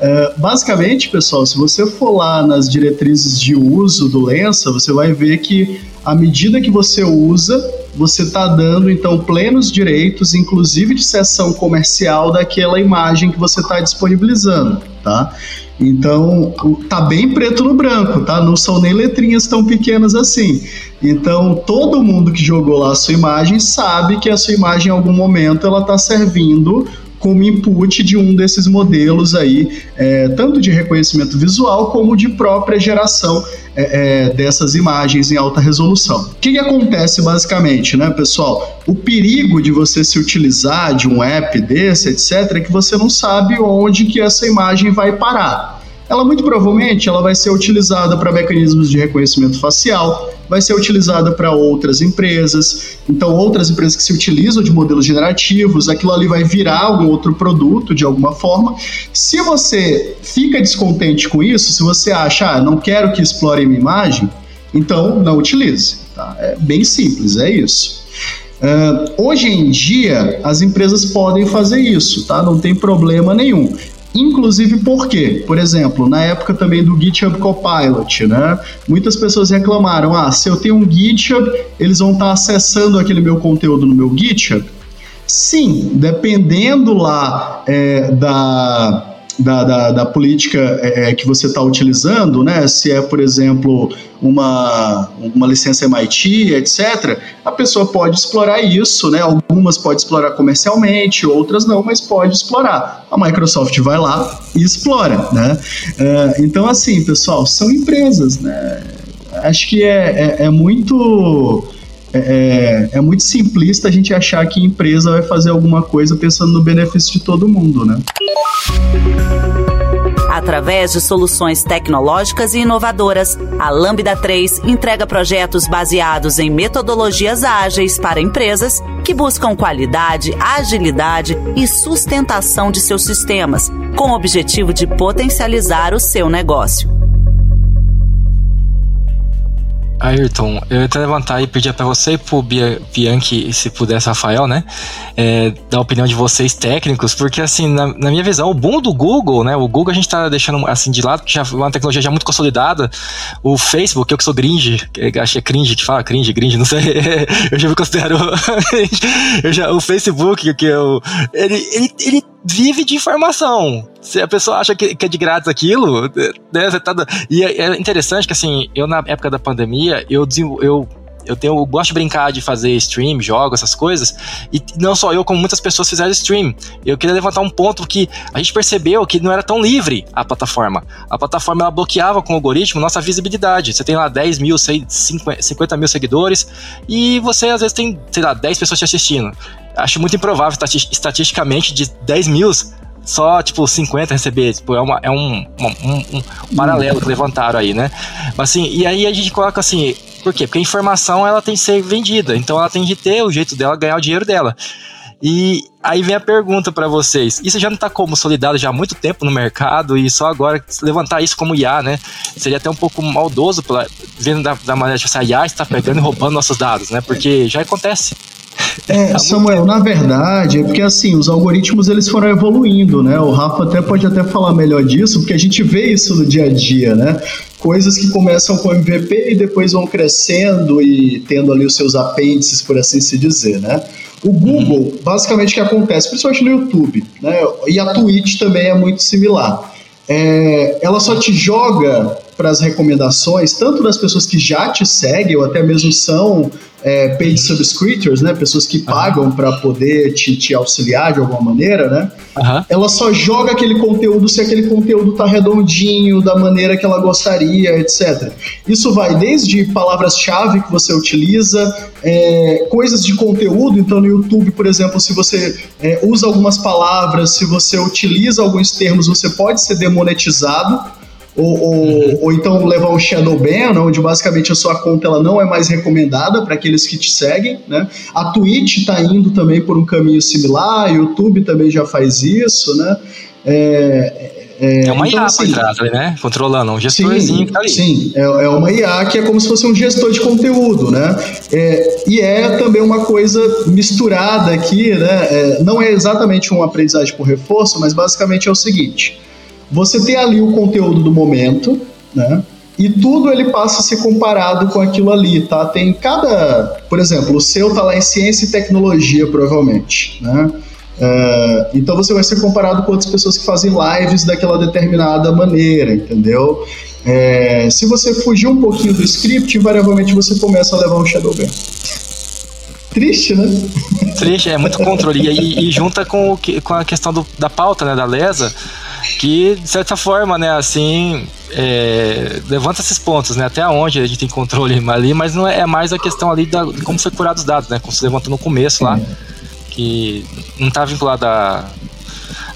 É, basicamente, pessoal, se você for lá nas diretrizes de uso do Lensa, você vai ver que à medida que você usa, você está dando então plenos direitos, inclusive de sessão comercial daquela imagem que você está disponibilizando, tá? Então, tá bem preto no branco, tá? Não são nem letrinhas tão pequenas assim. Então, todo mundo que jogou lá a sua imagem sabe que a sua imagem em algum momento ela está servindo como input de um desses modelos aí, é, tanto de reconhecimento visual como de própria geração é, é, dessas imagens em alta resolução. O que, que, acontece basicamente, né, pessoal? O perigo de você se utilizar de um app desse, etc., é que você não sabe onde que essa imagem vai parar ela muito provavelmente ela vai ser utilizada para mecanismos de reconhecimento facial, vai ser utilizada para outras empresas. Então, outras empresas que se utilizam de modelos generativos, aquilo ali vai virar algum outro produto de alguma forma. Se você fica descontente com isso, se você acha, ah, não quero que explore minha imagem, então não utilize. Tá? É bem simples, é isso. Uh, hoje em dia, as empresas podem fazer isso, tá? Não tem problema nenhum. Inclusive porque, por exemplo, na época também do GitHub Copilot, né? Muitas pessoas reclamaram: ah, se eu tenho um GitHub, eles vão estar acessando aquele meu conteúdo no meu GitHub. Sim, dependendo lá é, da da, da, da política é, é que você está utilizando, né? Se é, por exemplo, uma, uma licença MIT, etc., a pessoa pode explorar isso, né? Algumas pode explorar comercialmente, outras não, mas pode explorar. A Microsoft vai lá e explora, né? Uh, então, assim, pessoal, são empresas, né? Acho que é, é, é muito é, é muito simplista a gente achar que a empresa vai fazer alguma coisa pensando no benefício de todo mundo, né? Através de soluções tecnológicas e inovadoras, a Lambda 3 entrega projetos baseados em metodologias ágeis para empresas que buscam qualidade, agilidade e sustentação de seus sistemas, com o objetivo de potencializar o seu negócio. Ayrton, eu ia até levantar e pedir para você e pro Bianchi, se pudesse, Rafael, né? É, dar a opinião de vocês técnicos, porque assim, na, na, minha visão, o boom do Google, né? O Google a gente tá deixando assim de lado, que já é uma tecnologia já muito consolidada. O Facebook, eu que sou cringe, que achei cringe que fala, cringe, cringe, não sei. eu já me considero. eu já, o Facebook, que eu. Ele, ele, ele vive de informação. Se a pessoa acha que, que é de grátis aquilo, né, você tá, e é, é, interessante que assim, eu na época da pandemia, eu eu eu tenho eu gosto de brincar de fazer stream, jogos, essas coisas, e não só eu, como muitas pessoas fizeram stream. Eu queria levantar um ponto que a gente percebeu que não era tão livre a plataforma. A plataforma ela bloqueava com o algoritmo nossa visibilidade. Você tem lá 10 mil, 50 mil seguidores, e você às vezes tem, sei lá, 10 pessoas te assistindo acho muito improvável estatisticamente de 10 mil só, tipo, 50 receber. Tipo, é, uma, é um, um, um, paralelo que levantaram aí, né? Mas assim, e aí a gente coloca assim, por quê? Porque a informação ela tem que ser vendida, então ela tem que ter o jeito dela ganhar o dinheiro dela. E aí vem a pergunta para vocês: isso já não está consolidado já há muito tempo no mercado e só agora levantar isso como IA, né? Seria até um pouco maldoso, pela, vendo da, da maneira que tipo, a IA está pegando e roubando nossos dados, né? Porque já acontece. É, Samuel, na verdade, é porque assim, os algoritmos eles foram evoluindo, né? O Rafa até pode até falar melhor disso, porque a gente vê isso no dia a dia, né? Coisas que começam com MVP e depois vão crescendo e tendo ali os seus apêndices, por assim se dizer, né? O Google, basicamente o que acontece, principalmente no YouTube, né? E a Twitch também é muito similar. É, ela só te joga para as recomendações, tanto das pessoas que já te seguem, ou até mesmo são é, paid subscriptors, né? Pessoas que pagam uhum. para poder te, te, auxiliar de alguma maneira, né? Uhum. Ela só joga aquele conteúdo se aquele conteúdo tá redondinho, da maneira que ela gostaria, etc. Isso vai desde palavras-chave que você utiliza, é, coisas de conteúdo. Então, no YouTube, por exemplo, se você é, usa algumas palavras, se você utiliza alguns termos, você pode ser demonetizado ou, ou, uhum. ou, então levar um shadow ban, onde basicamente a sua conta ela não é mais recomendada para aqueles que te seguem, né? A Twitch está indo também por um caminho similar, YouTube também já faz isso, né? É, é, é uma então, IA assim, por trás, né? Controlando, um gestorzinho sim, que tá ali. Sim, é, é uma IA que é como se fosse um gestor de conteúdo, né? É, e é também uma coisa misturada aqui, né? É, não é exatamente uma aprendizagem por reforço, mas basicamente é o seguinte você tem ali o conteúdo do momento, né? E tudo ele passa a ser comparado com aquilo ali, tá? Tem cada, por exemplo, o seu tá lá em ciência e tecnologia, provavelmente, né? Uh, então você vai ser comparado com outras pessoas que fazem lives daquela determinada maneira, entendeu? É, se você fugir um pouquinho do script, invariavelmente você começa a levar um shadow ban. Triste, né? Triste, é muito controle. E, e junta com, o que, com a questão do, da pauta, né, da lesa, que, de certa forma, né, assim, é, levanta esses pontos, né, até onde a gente tem controle ali, mas não é, é mais a questão ali da, de como foi curado os dados, né, como se levantou no começo lá, que não está vinculado a,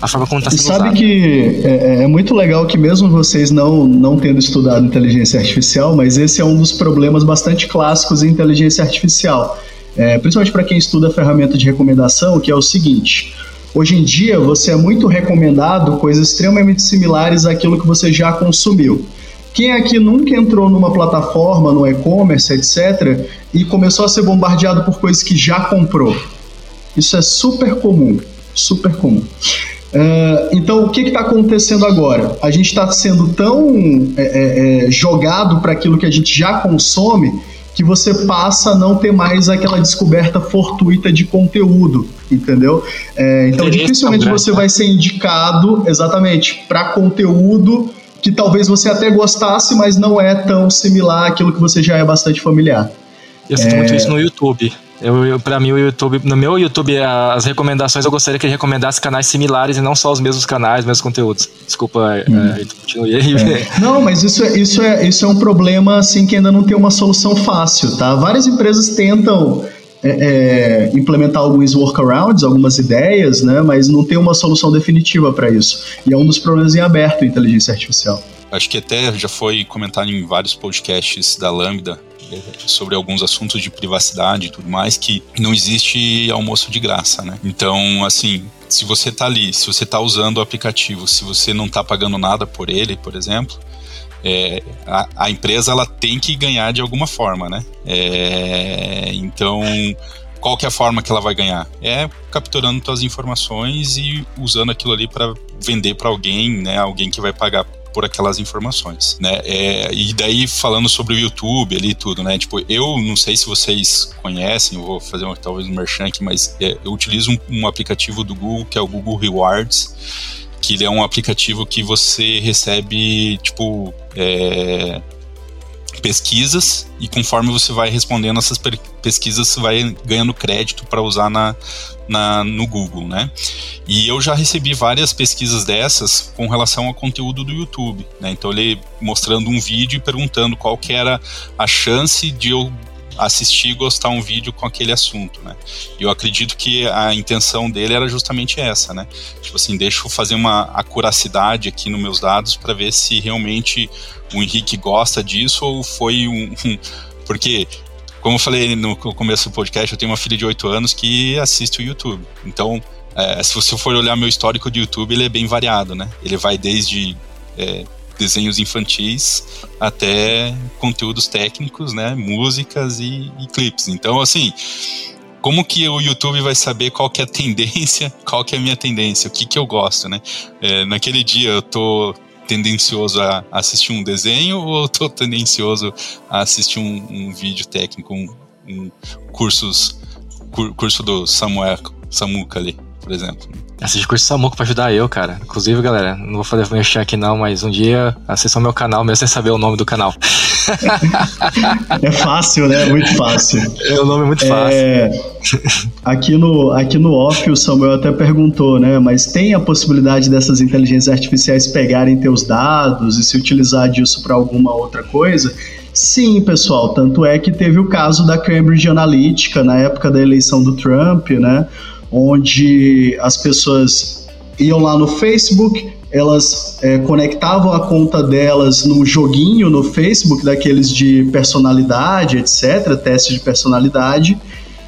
a forma como está sendo sabe usado. que é, é, muito legal que mesmo vocês não, não tendo estudado inteligência artificial, mas esse é um dos problemas bastante clássicos em inteligência artificial é, principalmente para quem estuda a ferramenta de recomendação, que é o seguinte: hoje em dia você é muito recomendado coisas extremamente similares àquilo que você já consumiu. Quem aqui nunca entrou numa plataforma, no e-commerce, etc., e começou a ser bombardeado por coisas que já comprou? Isso é super comum, super comum. Uh, então, o que está acontecendo agora? A gente está sendo tão é, é, é jogado para aquilo que a gente já consome que você passa a não ter mais aquela descoberta fortuita de conteúdo, entendeu? É, então, dificilmente você vai ser indicado exatamente para conteúdo que talvez você até gostasse, mas não é tão similar àquilo que você já é bastante familiar. Eu sinto é... muito isso no YouTube. Eu, eu, pra mim, o YouTube, no meu YouTube, as recomendações eu gostaria que ele recomendasse canais similares e não só os mesmos canais, os mesmos conteúdos. Desculpa, é, hum. é, continue aí. É. Não, mas isso é, isso, é, isso é um problema assim que ainda não tem uma solução fácil, tá? Várias empresas tentam é, é, implementar alguns workarounds, algumas ideias, né? Mas não tem uma solução definitiva para isso. E é um dos problemas em aberto a inteligência artificial. Acho que até já foi comentado em vários podcasts da Lambda sobre alguns assuntos de privacidade e tudo mais, que não existe almoço de graça, né? Então, assim, se você tá ali, se você tá usando o aplicativo, se você não tá pagando nada por ele, por exemplo, é, a, a, empresa ela tem que ganhar de alguma forma, né? É, então, qual que é a forma que ela vai ganhar? É capturando suas informações e usando aquilo ali para vender para alguém, né? Alguém que vai pagar por aquelas informações, né? É, e daí falando sobre o YouTube ali tudo, né? Tipo, eu não sei se vocês conhecem, vou fazer uma, talvez um merchan aqui, mas é, eu utilizo um, um aplicativo do Google que é o Google Rewards, que ele é um aplicativo que você recebe, tipo, é, pesquisas e conforme você vai respondendo essas pesquisas, você vai ganhando crédito para usar na, na, no Google, né? E eu já recebi várias pesquisas dessas com relação ao conteúdo do YouTube, né? Então ele mostrando um vídeo e perguntando qual que era a chance de eu assistir e gostar um vídeo com aquele assunto, né? E eu acredito que a intenção dele era justamente essa, né? Tipo assim, deixa eu fazer uma acuracidade aqui nos meus dados para ver se realmente o Henrique gosta disso ou foi um, porque como eu falei no começo do podcast, eu tenho uma filha de 8 anos que assiste o YouTube. Então, é, se você for olhar meu histórico de YouTube, ele é bem variado, né? Ele vai desde é, desenhos infantis até conteúdos técnicos, né? Músicas e, e clipes. Então, assim, como que o YouTube vai saber qual que é a tendência, qual que é a minha tendência, o que que eu gosto, né? É, naquele dia eu tô tendencioso a assistir um desenho ou estou tendencioso a assistir um, um vídeo técnico, um, um cursos, cur, curso do Samuel Samuca ali, por exemplo? Assiste curso Samuca pra ajudar eu, cara. Inclusive, galera, não vou fazer mexer aqui não, mas um dia acessam meu canal, mesmo sem saber o nome do canal. é fácil, né? Muito fácil. É, o nome é muito fácil. É, aqui, no, aqui no off, o Samuel até perguntou, né? Mas tem a possibilidade dessas inteligências artificiais pegarem teus dados e se utilizar disso para alguma outra coisa? Sim, pessoal. Tanto é que teve o caso da Cambridge Analytica na época da eleição do Trump, né? Onde as pessoas iam lá no Facebook, elas é, conectavam a conta delas num joguinho no Facebook, daqueles de personalidade, etc., teste de personalidade.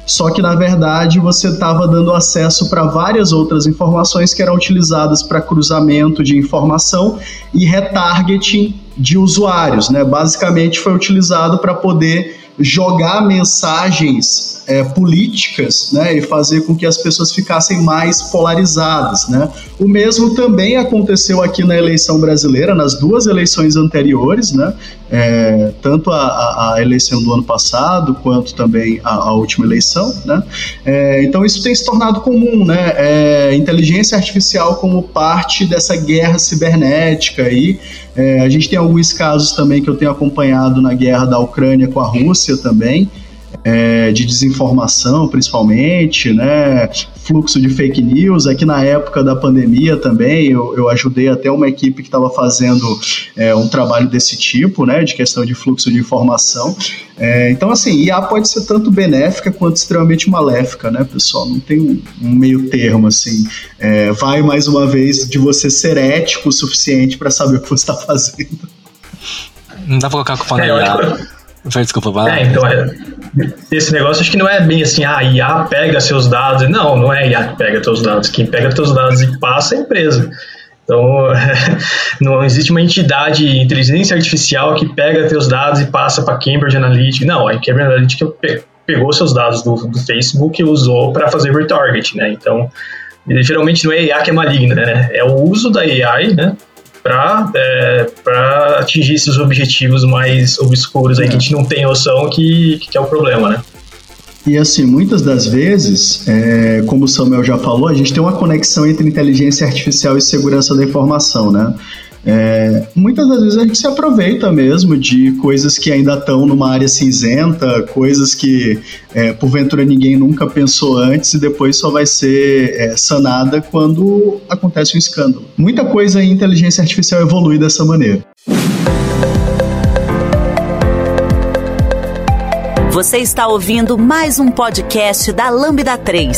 Só que na verdade você estava dando acesso para várias outras informações que eram utilizadas para cruzamento de informação e retargeting de usuários, né? Basicamente foi utilizado para poder jogar mensagens é, políticas né, e fazer com que as pessoas ficassem mais polarizadas. Né? O mesmo também aconteceu aqui na eleição brasileira, nas duas eleições anteriores, né? É, tanto a, a, eleição do ano passado quanto também a, a última eleição. Né? É, então isso tem se tornado comum, né? É, inteligência artificial como parte dessa guerra cibernética aí. É, a gente tem alguns casos também que eu tenho acompanhado na guerra da Ucrânia com a Rússia também. É, de desinformação, principalmente, né? Fluxo de fake news. Aqui na época da pandemia também, eu, eu ajudei até uma equipe que estava fazendo é, um trabalho desse tipo, né? De questão de fluxo de informação. É, então, assim, IA pode ser tanto benéfica quanto extremamente maléfica, né, pessoal? Não tem um, um meio termo, assim. É, vai mais uma vez de você ser ético o suficiente para saber o que você está fazendo. Não dá pra colocar a culpa é, na IA. Desculpa, vai. É, então, é, esse negócio acho que não é bem assim, ah, IA pega seus dados. Não, não é IA que pega seus dados. Quem pega seus dados e passa é a empresa. Então, não existe uma entidade de inteligência artificial que pega seus dados e passa para Cambridge Analytica. Não, a Cambridge Analytica pegou seus dados do, do Facebook e usou para fazer retarget, né? Então, geralmente não é IA que é maligna, né? É o uso da AI, né? Para é, atingir esses objetivos mais obscuros aí que a gente não tem noção que, que é o problema, né? E assim, muitas das vezes, é, como o Samuel já falou, a gente tem uma conexão entre inteligência artificial e segurança da informação, né? É, muitas das vezes a gente se aproveita mesmo de coisas que ainda estão numa área cinzenta, coisas que é, porventura ninguém nunca pensou antes e depois só vai ser é, sanada quando acontece um escândalo. Muita coisa em inteligência artificial evolui dessa maneira. Você está ouvindo mais um podcast da Lambda 3.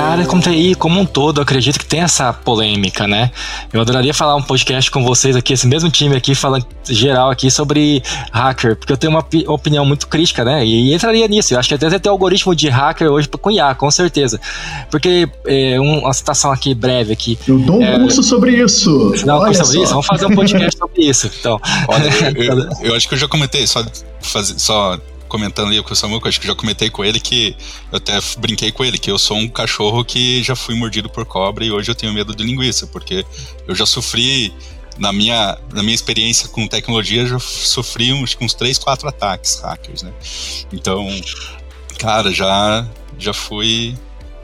a área como TI como um todo, acredito que tem essa polêmica, né? Eu adoraria falar um podcast com vocês aqui, esse mesmo time aqui, falando geral aqui sobre hacker, porque eu tenho uma opinião muito crítica, né? E, entraria nisso. Eu acho que até tem algoritmo de hacker hoje com IA, com certeza. Porque é, uma citação aqui breve aqui. Eu dou um é, curso sobre isso. Não, Olha sobre só. isso? Vamos fazer um podcast sobre isso. Então. Olha, eu, eu, eu, acho que eu já comentei, só, fazer, só comentando ali com o Samuel, que eu acho que já comentei com ele que eu até brinquei com ele, que eu sou um cachorro que já fui mordido por cobra e hoje eu tenho medo de linguiça, porque eu já sofri na minha, na minha experiência com tecnologia, já sofri uns, uns 3, 4 ataques hackers, né? Então, cara, já, já fui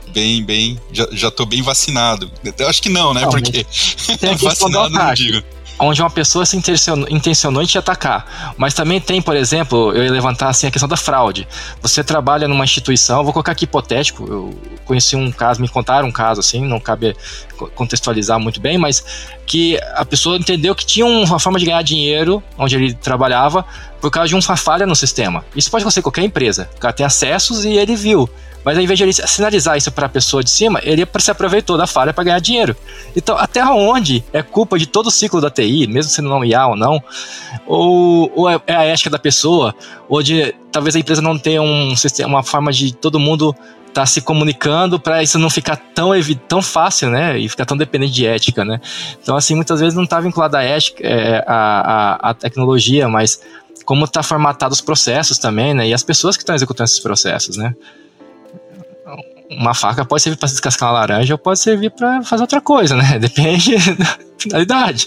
bem, bem, já, já tô bem vacinado. Eu acho que não, né? Não, Porque vacinado não digo onde uma pessoa se intencionou, intencionou em te atacar. Mas também tem, por exemplo, eu ia levantar assim a questão da fraude. Você trabalha numa instituição, vou colocar aqui hipotético, eu conheci um caso, me contaram um caso assim, não cabe contextualizar muito bem, mas que a pessoa entendeu que tinha uma forma de ganhar dinheiro onde ele trabalhava por causa de uma falha no sistema. Isso pode acontecer em qualquer empresa. O cara tem acessos e ele viu. Mas ao invés de ele sinalizar isso para a pessoa de cima, ele se aproveitou da falha para ganhar dinheiro. Então, até onde é culpa de todo o ciclo da TI, mesmo sendo não IA ou não, ou, ou é, é a ética da pessoa, ou de talvez a empresa não tenha um sistema, uma forma de todo mundo estar tá se comunicando para isso não ficar tão, tão fácil, né? E ficar tão dependente de ética, né? Então, assim, muitas vezes não está vinculado à ética, é, à, à, à tecnologia, mas como está formatado os processos também, né? E as pessoas que estão executando esses processos, né? uma faca pode servir para descascar uma laranja ou pode servir para fazer outra coisa, né? Depende da finalidade.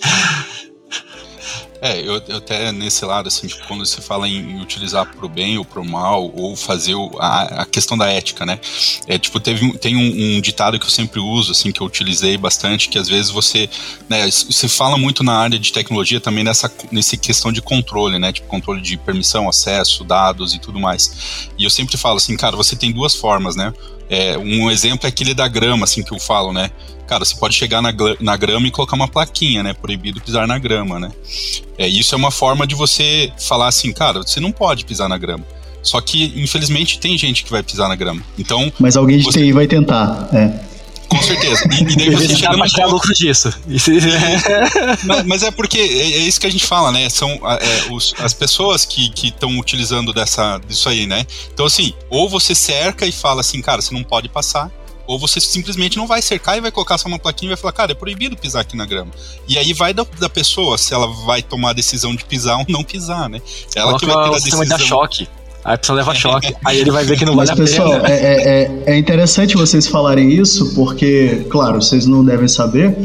É, eu, eu, até nesse lado, assim, tipo, quando se fala em, em utilizar pro bem ou pro mal, ou fazer o, a, a, questão da ética, né? É, tipo, teve, tem um, um, ditado que eu sempre uso, assim, que eu utilizei bastante, que às vezes você, né, você fala muito na área de tecnologia também nessa, nessa questão de controle, né? Tipo, controle de permissão, acesso, dados e tudo mais. E eu sempre falo assim, cara, você tem duas formas, né? É, um exemplo é aquele da grama, assim, que eu falo, né? Cara, você pode chegar na, na grama e colocar uma plaquinha, né? Proibido pisar na grama, né? É, isso é uma forma de você falar assim, cara, você não pode pisar na grama. Só que, infelizmente, tem gente que vai pisar na grama. Então. Mas alguém de você... TI vai tentar, é. Com certeza. E, e daí você chega no ponto... lucro disso. mas, mas, é porque é, é, isso que a gente fala, né? São é, os, as pessoas que estão utilizando dessa, disso aí, né? Então, assim, ou você cerca e fala assim, cara, você não pode passar, ou você simplesmente não vai cercar e vai colocar só uma plaquinha e vai falar, cara, é proibido pisar aqui na grama. E aí vai da, da pessoa se ela vai tomar a decisão de pisar ou não pisar, né? Ela Coloca que vai ter a decisão. Dar choque. Aí a pessoa leva choque. Aí ele vai ver que não Mas, vale pessoal, a pena. É, é, é interessante vocês falarem isso, porque, claro, vocês não devem saber,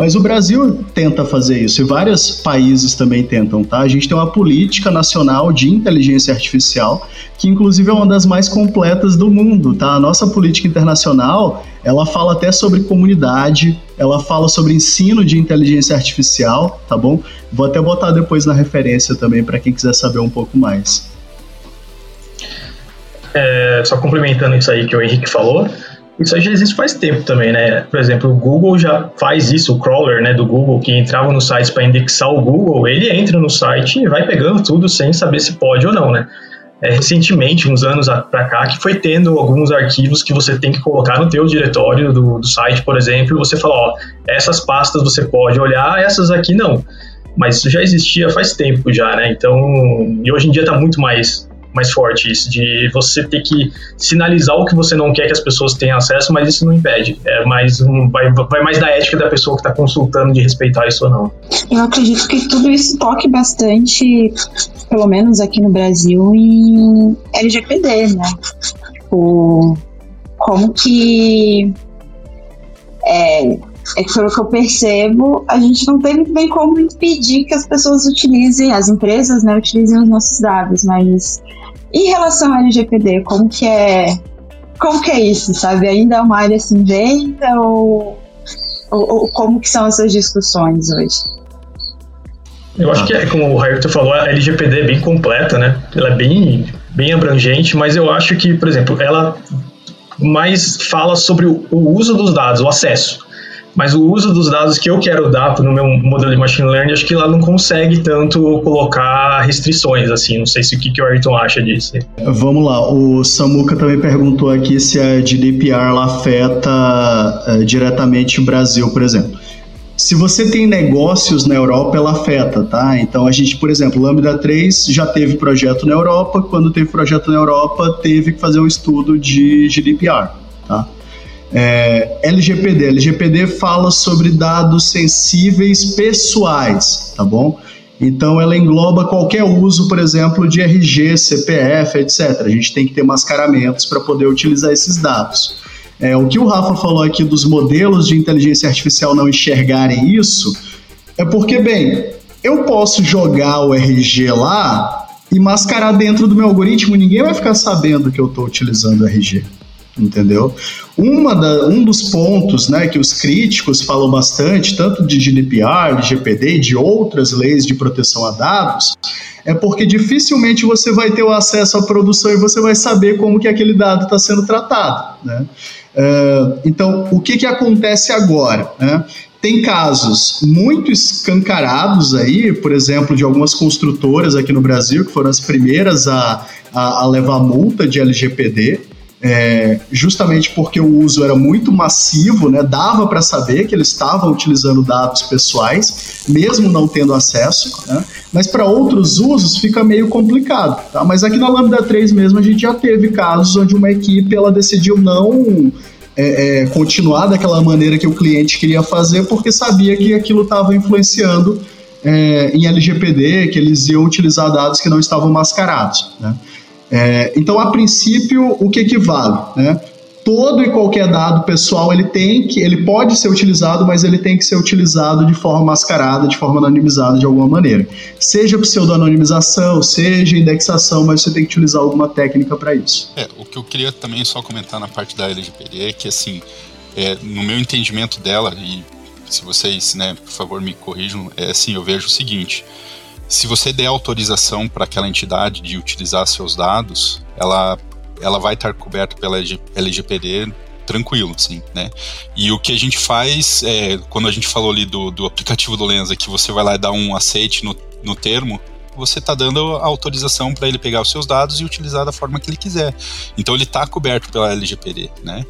Mas o Brasil tenta fazer isso e vários países também tentam, tá? A gente tem uma política nacional de inteligência artificial que inclusive é uma das mais completas do mundo, tá? A nossa política internacional, ela fala até sobre comunidade, ela fala sobre ensino de inteligência artificial, tá bom? Vou até botar depois na referência também para quem quiser saber um pouco mais. É, só complementando isso aí que o Henrique falou, isso aí já existe faz tempo também, né? Por exemplo, o Google já faz isso, o crawler né, do Google, que entrava no site para indexar o Google, ele entra no site e vai pegando tudo sem saber se pode ou não, né? É, recentemente, uns anos para cá, que foi tendo alguns arquivos que você tem que colocar no teu diretório do, do site, por exemplo, você fala, ó, essas pastas você pode olhar, essas aqui não. Mas isso já existia faz tempo já, né? Então, e hoje em dia está muito mais mais forte isso, de você ter que sinalizar o que você não quer que as pessoas tenham acesso, mas isso não impede. É mais um, vai, vai mais da ética da pessoa que está consultando de respeitar isso ou não. Eu acredito que tudo isso toque bastante, pelo menos aqui no Brasil, em LGPD, né? Tipo, como que é, é que pelo que eu percebo, a gente não tem bem como impedir que as pessoas utilizem, as empresas, né, utilizem os nossos dados, mas em relação ao LGPD, como que é, como que é isso, sabe? Ainda é uma área cinzenta ou, ou, ou como que são essas discussões hoje? Eu acho que, é, como o Ayrton falou, a LGPD é bem completa, né? Ela é bem, bem abrangente, mas eu acho que, por exemplo, ela mais fala sobre o uso dos dados, o acesso. Mas o uso dos dados que eu quero dar no meu modelo de machine learning, acho que lá não consegue tanto colocar restrições, assim. Não sei se o que, que o Ayrton acha disso. Vamos lá, o Samuca também perguntou aqui se a GDPR afeta é, diretamente o Brasil, por exemplo. Se você tem negócios na Europa, ela afeta, tá? Então a gente, por exemplo, Lambda 3 já teve projeto na Europa, quando teve projeto na Europa, teve que fazer um estudo de GDPR, tá? É, LGPD. LGPD fala sobre dados sensíveis pessoais, tá bom? Então ela engloba qualquer uso, por exemplo, de RG, CPF, etc. A gente tem que ter mascaramentos para poder utilizar esses dados. É, o que o Rafa falou aqui dos modelos de inteligência artificial não enxergarem isso é porque, bem, eu posso jogar o RG lá e mascarar dentro do meu algoritmo, ninguém vai ficar sabendo que eu estou utilizando o RG entendeu? Uma da, um dos pontos né, que os críticos falam bastante, tanto de GDPR, de GPD e de outras leis de proteção a dados, é porque dificilmente você vai ter o acesso à produção e você vai saber como que aquele dado está sendo tratado. Né? Uh, então, o que, que acontece agora? Né? Tem casos muito escancarados aí, por exemplo, de algumas construtoras aqui no Brasil, que foram as primeiras a, a, a levar multa de LGPD, é, justamente porque o uso era muito massivo, né, dava para saber que eles estavam utilizando dados pessoais, mesmo não tendo acesso, né, mas para outros usos fica meio complicado. Tá? Mas aqui na Lambda 3 mesmo a gente já teve casos onde uma equipe ela decidiu não é, é, continuar daquela maneira que o cliente queria fazer, porque sabia que aquilo estava influenciando é, em LGPD, que eles iam utilizar dados que não estavam mascarados. Né? É, então, a princípio, o que equivale? Né? Todo e qualquer dado pessoal ele tem que, ele pode ser utilizado, mas ele tem que ser utilizado de forma mascarada, de forma anonimizada de alguma maneira. Seja pseudo-anonimização, seja indexação, mas você tem que utilizar alguma técnica para isso. É, o que eu queria também só comentar na parte da LGPD é que assim, é, no meu entendimento dela e se vocês, né, por favor, me corrijam, é assim, eu vejo o seguinte: se você der autorização para aquela entidade de utilizar seus dados, ela, ela vai estar coberta pela LGPD tranquilo, assim, né? E o que a gente faz, é, quando a gente falou ali do, do aplicativo do Lenza, que você vai lá e dá um aceite no, no termo, você está dando autorização para ele pegar os seus dados e utilizar da forma que ele quiser. Então ele está coberto pela LGPD, né?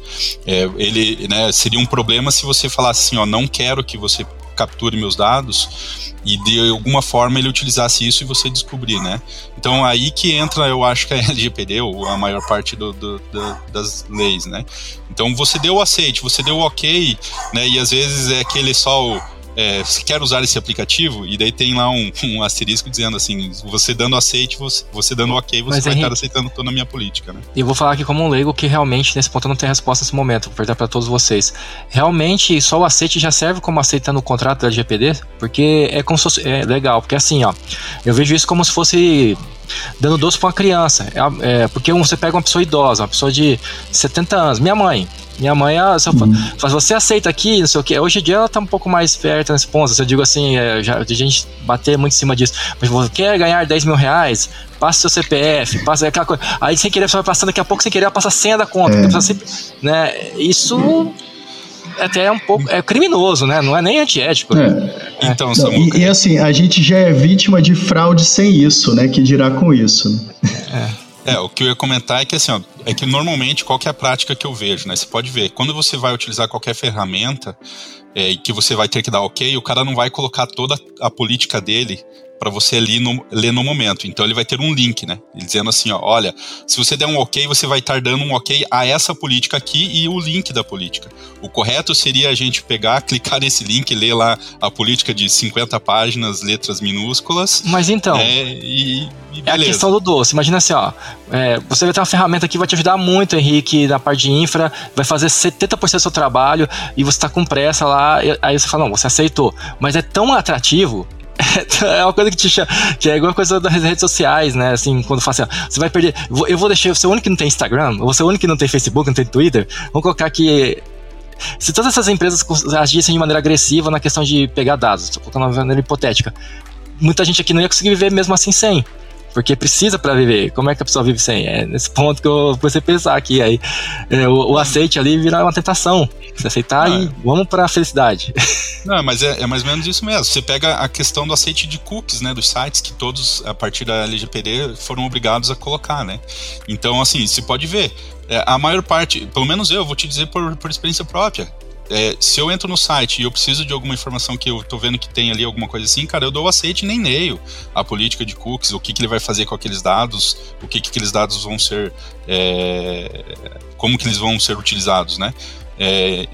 É, ele, né, seria um problema se você falasse assim, ó, não quero que você capture meus dados e de alguma forma ele utilizasse isso e você descobrir, né? Então aí que entra, eu acho que a LGPD, ou a maior parte do, do, do, das leis, né? Então você deu o aceite, você deu o ok, né? E às vezes é aquele só o é, quer usar esse aplicativo? E daí tem lá um, um asterisco dizendo assim, você dando aceite, você, você dando ok, você Mas, vai Henrique, estar aceitando toda a minha política, né? E eu vou falar aqui como um leigo que realmente nesse ponto eu não tem resposta nesse momento, vou perguntar para todos vocês. Realmente só o aceite já serve como aceita no contrato da LGPD? Porque é como se fosse, é legal, porque assim, ó, eu vejo isso como se fosse dando doce para uma criança. É, é, porque você pega uma pessoa idosa, uma pessoa de 70 anos, minha mãe. Minha mãe, ela, uhum. você aceita aqui, não sei o que. Hoje em dia ela tá um pouco mais perto nesse ponto. Se eu digo assim, é, já, de gente bater muito em cima disso. Mas você quer ganhar 10 mil reais? Passa seu CPF, passa aquela coisa. Aí sem querer, você vai passando, daqui a pouco sem querer, ela passa a senha da conta. É. Sempre, né? Isso até é um pouco é criminoso, né? Não é nem antiético. É. Então, Não, e, e, assim, a gente já é vítima de fraude sem isso, né? Que dirá com isso. É. é, o que eu ia comentar é que assim, ó, é que normalmente qual que é a prática que eu vejo, né? Você pode ver, quando você vai utilizar qualquer ferramenta é, e que você vai ter que dar ok, o cara não vai colocar toda a política dele para você ali no, ler no momento. Então ele vai ter um link, né? Dizendo assim, ó, olha, se você der um ok, você vai estar dando um ok a essa política aqui e o link da política. O correto seria a gente pegar, clicar nesse link, ler lá a política de 50 páginas, letras minúsculas. Mas então. É, e, e é a questão do doce. Imagina assim, ó. É, você vai ter uma ferramenta que vai te ajudar muito, Henrique, na parte de infra, vai fazer 70% do seu trabalho e você está com pressa lá. aí você fala, não, você aceitou. Mas é tão atrativo é uma coisa que te chama, que é igual coisa das redes sociais, né? Assim, quando fala assim, ó, você vai perder. Eu vou deixar, você é o único que não tem Instagram, você é o único que não tem Facebook, não tem Twitter. Vamos colocar que se todas essas empresas agissem de maneira agressiva na questão de pegar dados, estou colocando uma maneira hipotética, muita gente aqui não ia conseguir viver mesmo assim sem porque precisa para viver. Como é que a pessoa vive sem? É nesse ponto que eu comecei a pensar aqui. Aí, é, o, o, aceite ali vira uma tentação. Você aceitar e é. vamos para a felicidade. Não, mas é, é, mais ou menos isso mesmo. Você pega a questão do aceite de cookies, né, dos sites que todos, a partir da LGPD, foram obrigados a colocar, né? Então, assim, você pode ver. É, a maior parte, pelo menos eu, vou te dizer por, por experiência própria é, se eu entro no site e eu preciso de alguma informação que eu tô vendo que tem ali alguma coisa assim, cara, eu dou o aceite nem e-mail a política de cookies, o que, que ele vai fazer com aqueles dados, o que, que aqueles dados vão ser, é, como que eles vão ser utilizados, né? É,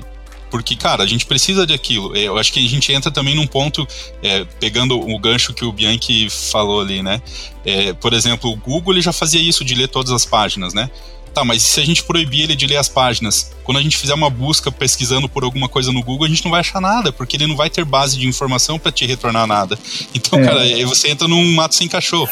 porque, cara, a gente precisa daquilo. É, eu acho que a gente entra também num ponto, é, pegando o gancho que o Bianchi falou ali, né? É, por exemplo, o Google ele já fazia isso de ler todas as páginas, né? Tá, mas se a gente proibir ele de ler as páginas, quando a gente fizer uma busca pesquisando por alguma coisa no Google, a gente não vai achar nada, porque ele não vai ter base de informação para te retornar nada. Então, é. cara, aí você entra num mato sem cachorro.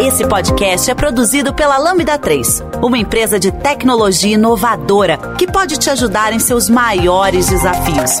Esse podcast é produzido pela Lambda 3, uma empresa de tecnologia inovadora que pode te ajudar em seus maiores desafios.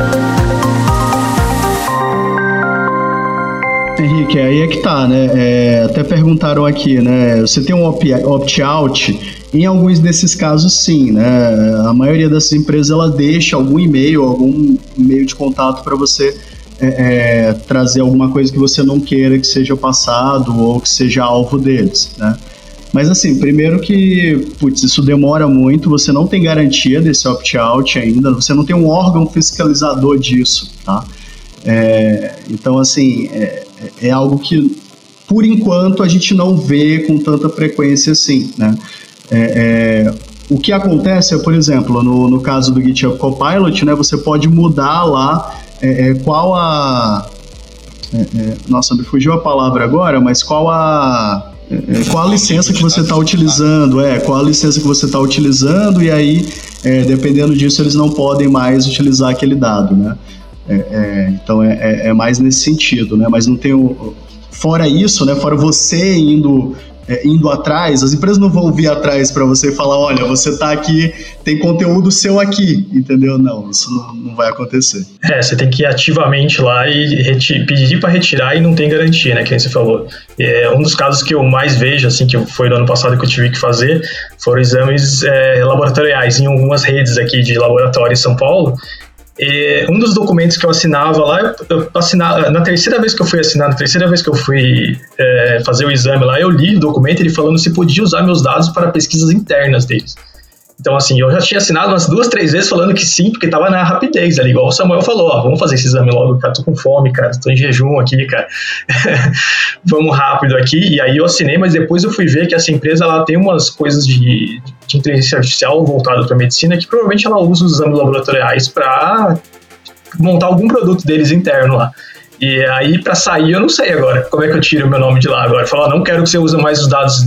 Henrique, aí é que tá, né? É, até perguntaram aqui, né? Você tem um opt-out? Em alguns desses casos, sim, né? A maioria dessas empresas ela deixa algum e-mail, algum meio de contato para você é, é, trazer alguma coisa que você não queira que seja passado ou que seja alvo deles, né? Mas assim, primeiro que, putz, isso demora muito, você não tem garantia desse opt-out ainda, você não tem um órgão fiscalizador disso, tá? É, então, assim, é, é, é algo que, por enquanto, a gente não vê com tanta frequência assim, né? É, é, o que acontece é, por exemplo, no, no caso do GitHub Copilot, né, você pode mudar lá é, é qual a... nossa, me fugiu a palavra agora, mas qual a... qual a licença que você está utilizando, é, qual a licença que você está utilizando, e aí, dependendo disso, eles não podem mais utilizar aquele dado, né? É, é, então é, é, é, mais nesse sentido, né? Mas não tem o, fora isso, né? Fora você indo é, indo atrás, as empresas não vão vir atrás para você e falar, olha, você está aqui, tem conteúdo seu aqui, entendeu? Não, isso não, não vai acontecer. É, você tem que ir ativamente lá e pedir para retirar e não tem garantia, né, que você falou. É, um dos casos que eu mais vejo, assim, que foi no ano passado que eu tive que fazer, foram exames é, laboratoriais em algumas redes aqui de laboratório em São Paulo, E um dos documentos que eu assinava lá, eu, assinava, na terceira vez que eu fui assinar, na terceira vez que eu fui é, fazer o exame lá, eu li o documento ele falando se podia usar meus dados para pesquisas internas deles. Então, assim, eu já tinha assinado umas duas, três vezes falando que sim, porque tava na rapidez ali, igual o Samuel falou, ó, vamos fazer esse exame logo, cara, tô com fome, cara, tô em jejum aqui, cara. vamos rápido aqui. E aí eu assinei, mas depois eu fui ver que essa empresa, ela tem umas coisas de, de inteligência artificial voltada para medicina que provavelmente ela usa os exames laboratoriais para montar algum produto deles interno lá. E aí, para sair, eu não sei agora. Como é que eu tiro o meu nome de lá agora? Falar, não quero que você use mais os dados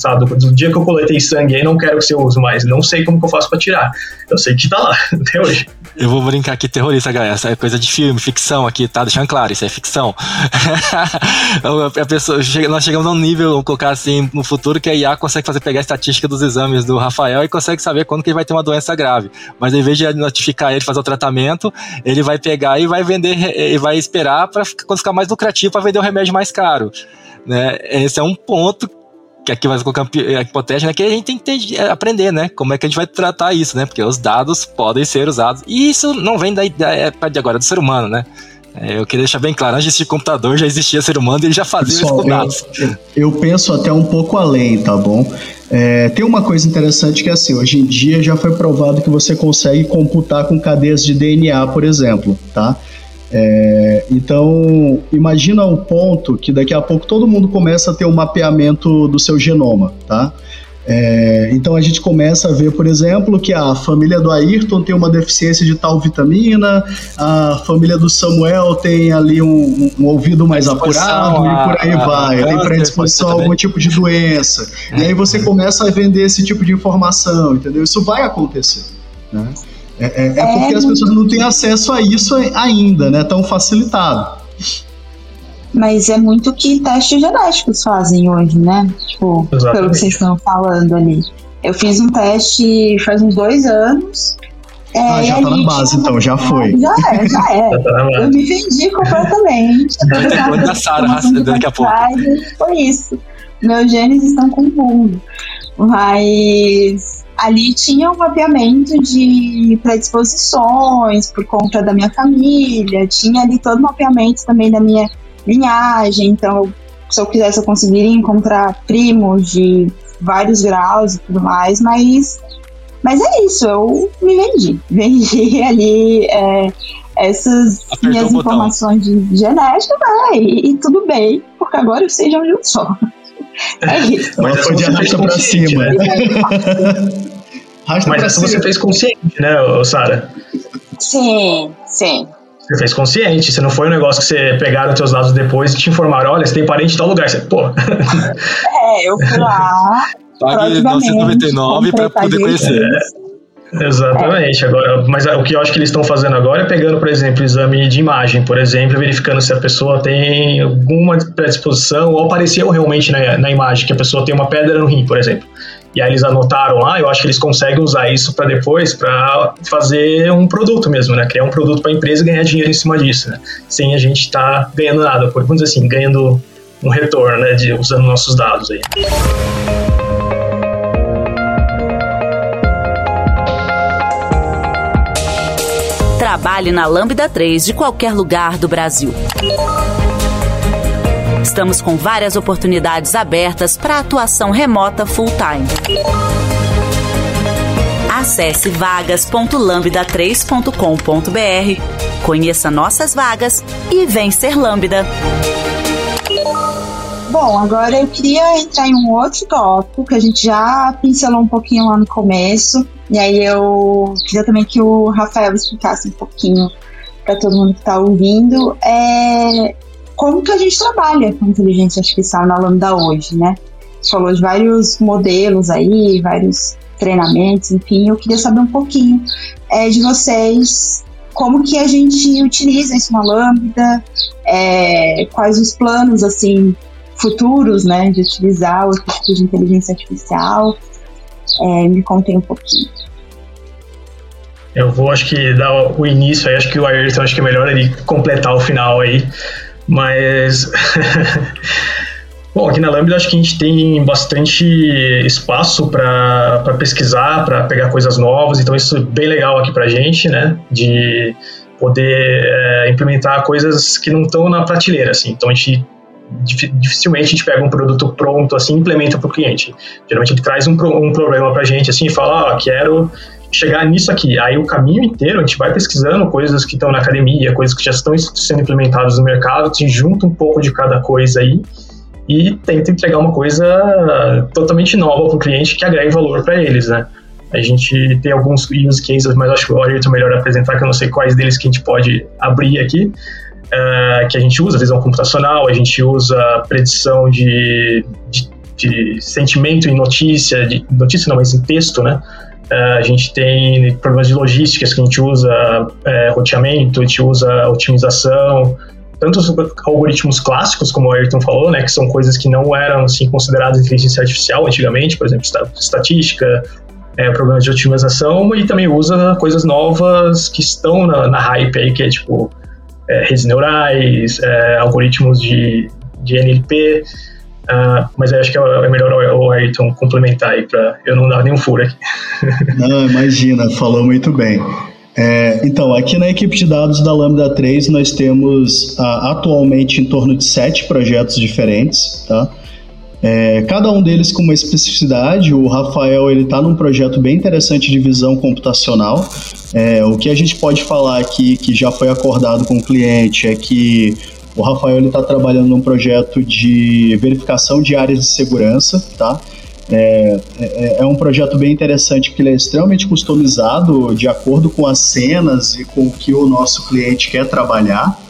sabe? Do dia que eu coletei sangue aí, não quero que você use mais. Não sei como que eu faço pra tirar. Eu sei que tá lá, até hoje. Eu vou brincar aqui, terrorista, galera. Isso é coisa de filme, ficção aqui, tá? Deixando claro, isso é ficção. a pessoa, nós chegamos a um nível, vamos colocar assim, no futuro, que a IA consegue fazer pegar a estatística dos exames do Rafael e consegue saber quando que ele vai ter uma doença grave. Mas em vez de notificar ele, fazer o tratamento, ele vai pegar e vai vender, e vai esperar para quando ficar mais lucrativo para vender o remédio mais caro. Né? Esse é um ponto que aqui vai colocar a hipotética, né? Que a gente tem que ter, aprender, né? Como é que a gente vai tratar isso, né? Porque os dados podem ser usados. E isso não vem da, da época de agora, do ser humano, né? É, eu queria deixar bem claro, antes de computador já existia ser humano e ele já fazia Pessoal, isso com dados. Eu, eu, penso até um pouco além, tá bom? É, tem uma coisa interessante que é assim, hoje em dia já foi provado que você consegue computar com cadeias de DNA, por exemplo, tá? É, então, imagina o ponto que daqui a pouco todo mundo começa a ter um mapeamento do seu genoma, tá? É, então a gente começa a ver, por exemplo, que a família do Ayrton tem uma deficiência de tal vitamina, a família do Samuel tem ali um, um ouvido mais apurado a, e por aí a, vai, a, tem predisposição a algum tipo de doença. E aí você começa a vender esse tipo de informação, entendeu? Isso vai acontecer. Né? É, é, é, porque as pessoas não têm acesso a isso ainda, né? Tão facilitado. Mas é muito que testes genéticos fazem hoje, né? Tipo, Exatamente. pelo que vocês estão falando ali. Eu fiz um teste faz uns dois anos. É, ah, já tá na base, então, já foi. Já é, já é. Tá eu me vendi completamente. Quando da Sara, daqui a pouco. Foi isso. Meus genes estão com mundo. Mas ali tinha um mapeamento de predisposições por conta da minha família, tinha ali todo o mapeamento também da minha linhagem, então se eu quisesse eu conseguiria encontrar primos de vários graus e tudo mais, mas mas é isso, eu me vendi, vendi ali é, essas Apertou minhas informações de genética, né, e, e, tudo bem, porque agora eu sei de onde eu sou. É. Mas foi de arrasta pra cima. Né? Mas essa você fez consciente, né, Sara? Sim, sim. Você fez consciente, você não foi um negócio que você pegaram os seus dados depois e te informaram, olha, você tem parente em tal lugar. Você, pô. É, eu fui lá. Pague 999 para poder conhecer. É, exatamente. Agora, mas o que eu acho que eles estão fazendo agora é pegando, por exemplo, exame de imagem, por exemplo, verificando se a pessoa tem alguma predisposição ou apareceu realmente na, na imagem que a pessoa tem uma pedra no rim, por exemplo e aí eles anotaram lá, eu acho que eles conseguem usar isso para depois para fazer um produto mesmo, né? Criar um produto para a empresa e ganhar dinheiro em cima disso, né? Sem a gente estar tá ganhando nada, por vamos dizer assim, ganhando um retorno, né? De, usando nossos dados aí. Trabalhe na Lambda 3 de qualquer lugar do Brasil. Estamos com várias oportunidades abertas para atuação remota full-time. Acesse vagas.lambda3.com.br, conheça nossas vagas e vem ser Lambda. Bom, agora eu queria entrar em um outro tópico que a gente já pincelou um pouquinho lá no começo, e aí eu queria também que o Rafael explicasse um pouquinho para todo mundo que está ouvindo. É como que a gente trabalha com inteligência artificial na Lambda hoje, né? Você falou de vários modelos aí, vários treinamentos, enfim, eu queria saber um pouquinho é, de vocês, como que a gente utiliza isso na Lambda, é, quais os planos, assim, futuros, né, de utilizar o tipo de inteligência artificial, é, me contem um pouquinho. Eu vou, acho que, dar o início aí, acho que o Ayrton, acho que é melhor ele completar o final aí, mas Bom, aqui na Lambda acho que a gente tem bastante espaço para pesquisar, para pegar coisas novas, então isso é bem legal aqui para a gente, né? De poder é, implementar coisas que não estão na prateleira, assim. Então a gente dificilmente a gente pega um produto pronto assim e implementa para o cliente. Geralmente ele traz um, um problema para a gente assim e fala, ó, oh, quero chegar nisso aqui. Aí o caminho inteiro a gente vai pesquisando coisas que estão na academia, coisas que já estão sendo implementadas no mercado, se junta um pouco de cada coisa aí e tenta entregar uma coisa totalmente nova para o cliente que agregue valor para eles, né? A gente tem alguns use cases, mas acho que o Ayrton melhor apresentar, que eu não sei quais deles que a gente pode abrir aqui, uh, que a gente usa visão computacional, a gente usa predição de, de, de sentimento em notícia, de notícia não, mas em texto, né? Uh, a gente tem problemas de logísticas que a gente usa uh, roteamento, a gente usa otimização, tanto os algoritmos clássicos, como o Ayrton falou, né, que são coisas que não eram assim consideradas inteligência artificial antigamente, por exemplo, estatística, é, problemas de otimização, e também usa coisas novas que estão na, na hype aí, que é tipo é, redes neurais, é, algoritmos de, de NLP, uh, ah, mas acho que é, é melhor o Ayrton complementar aí para eu não dar nenhum furo aqui. Não, imagina, falou muito bem. É, então, aqui na equipe de dados da Lambda 3, nós temos ah, atualmente em torno de sete projetos diferentes, tá? É, cada um deles com uma especificidade. O Rafael ele está num projeto bem interessante de visão computacional. É, o que a gente pode falar aqui que já foi acordado com o cliente é que o Rafael está trabalhando num projeto de verificação de áreas de segurança, tá? É, é, é, um projeto bem interessante porque ele é extremamente customizado de acordo com as cenas e com o que o nosso cliente quer trabalhar.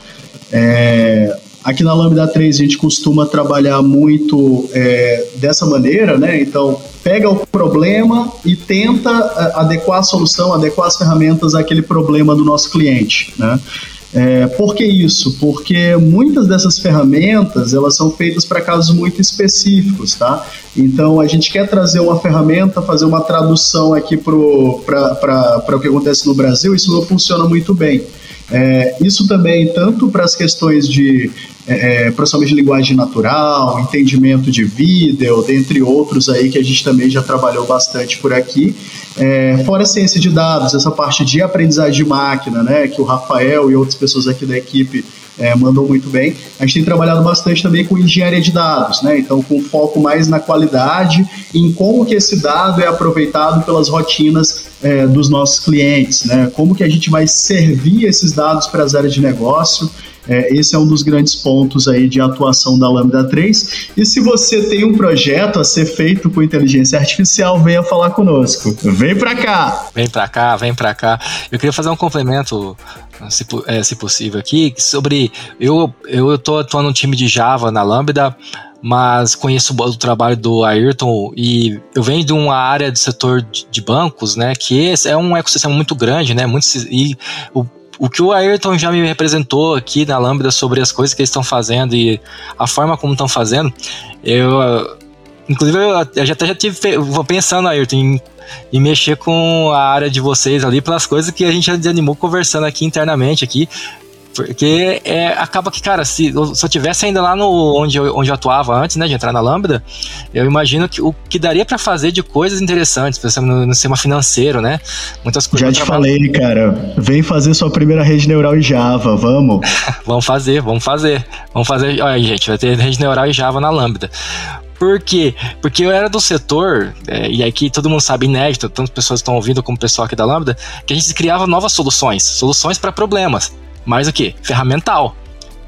É, aqui na Lambda 3 a gente costuma trabalhar muito é, dessa maneira, né? Então, pega o problema e tenta é, adequar a solução, adequar as ferramentas àquele problema do nosso cliente, né? É, por que isso? Porque muitas dessas ferramentas elas são feitas para casos muito específicos, tá? Então a gente quer trazer uma ferramenta, fazer uma tradução aqui para o que acontece no Brasil, isso não funciona muito bem. É, isso também tanto para as questões de é, é, processamento de linguagem natural, entendimento de vídeo, dentre outros aí que a gente também já trabalhou bastante por aqui. É, fora a ciência de dados, essa parte de aprendizagem de máquina, né, que o Rafael e outras pessoas aqui da equipe é, mandou muito bem. A gente tem trabalhado bastante também com engenharia de dados, né? Então, com foco mais na qualidade em como que esse dado é aproveitado pelas rotinas é, dos nossos clientes, né? Como que a gente vai servir esses dados para as áreas de negócio. É, esse é um dos grandes pontos aí de atuação da Lambda 3. E se você tem um projeto a ser feito com inteligência artificial, venha falar conosco. Vem para cá! Vem para cá, vem para cá. Eu queria fazer um complemento se, é, se possível aqui, sobre. Eu, eu tô atuando no time de Java na Lambda, mas conheço o trabalho do Ayrton e eu venho de uma área do setor de bancos, né? Que é um ecossistema muito grande, né? Muito, e o, o que o Ayrton já me representou aqui na Lambda sobre as coisas que eles estão fazendo e a forma como estão fazendo, eu. Inclusive, eu já até já tive pensando, Ayrton, em e mexer com a área de vocês ali pelas coisas que a gente já desanimou conversando aqui internamente aqui. Porque é, acaba que, cara, se, se eu tivesse ainda lá no onde eu, onde eu atuava antes, né, de entrar na Lambda, eu imagino que o que daria para fazer de coisas interessantes, por exemplo, no, no sistema financeiro, né? Muitas coisas. Já te falei, cara, vem fazer sua primeira rede neural em Java, vamos. vamos fazer, vamos fazer. Vamos fazer. Olha, gente, vai ter rede neural em Java na Lambda. Por quê? Porque eu era do setor, é, e aqui todo mundo sabe, inédito, tantas pessoas estão ouvindo como o pessoal aqui da Lambda, que a gente criava novas soluções, soluções para problemas. Mas o que? Ferramental.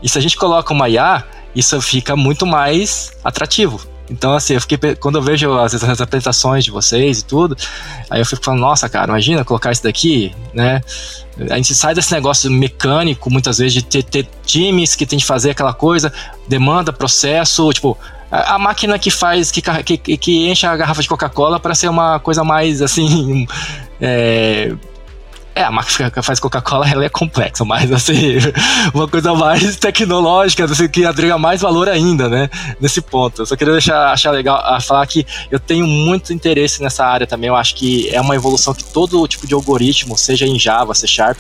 E se a gente coloca uma IA, isso fica muito mais atrativo. Então, assim, eu fiquei, quando eu vejo as, as apresentações de vocês e tudo, aí eu fico falando, nossa, cara, imagina colocar isso daqui, né? A gente sai desse negócio mecânico, muitas vezes, de ter, ter times que tem que fazer aquela coisa, demanda, processo, tipo, a, máquina que faz, que, que, que enche a garrafa de Coca-Cola para ser uma coisa mais assim. É, é, a máquina que faz Coca-Cola ela é complexa, mas assim, uma coisa mais tecnológica, assim, que agrega mais valor ainda, né? Nesse ponto. Eu só queria deixar achar legal a falar que eu tenho muito interesse nessa área também. Eu acho que é uma evolução que todo tipo de algoritmo, seja em Java, C Sharp,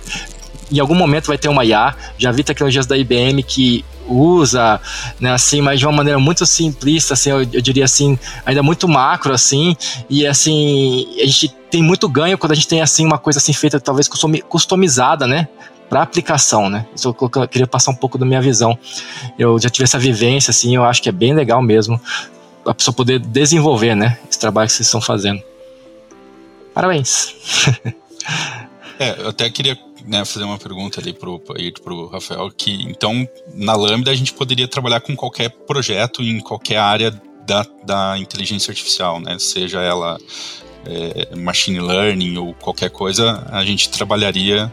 em algum momento vai ter uma IA. Já vi tecnologias da IBM que usa, né, assim, mas de uma maneira muito simplista, assim, eu, eu, diria assim, ainda muito macro, assim, e assim, a gente tem muito ganho quando a gente tem, assim, uma coisa assim feita, talvez customizada, né, para aplicação, né, eu queria passar um pouco da minha visão, eu já tive essa vivência, assim, eu acho que é bem legal mesmo, a pessoa poder desenvolver, né, esse trabalho que vocês estão fazendo. Parabéns! é, eu até queria né, fazer uma pergunta ali pro, pro Rafael, que então na Lambda a gente poderia trabalhar com qualquer projeto em qualquer área da, da inteligência artificial, né? Seja ela é, machine learning ou qualquer coisa, a gente trabalharia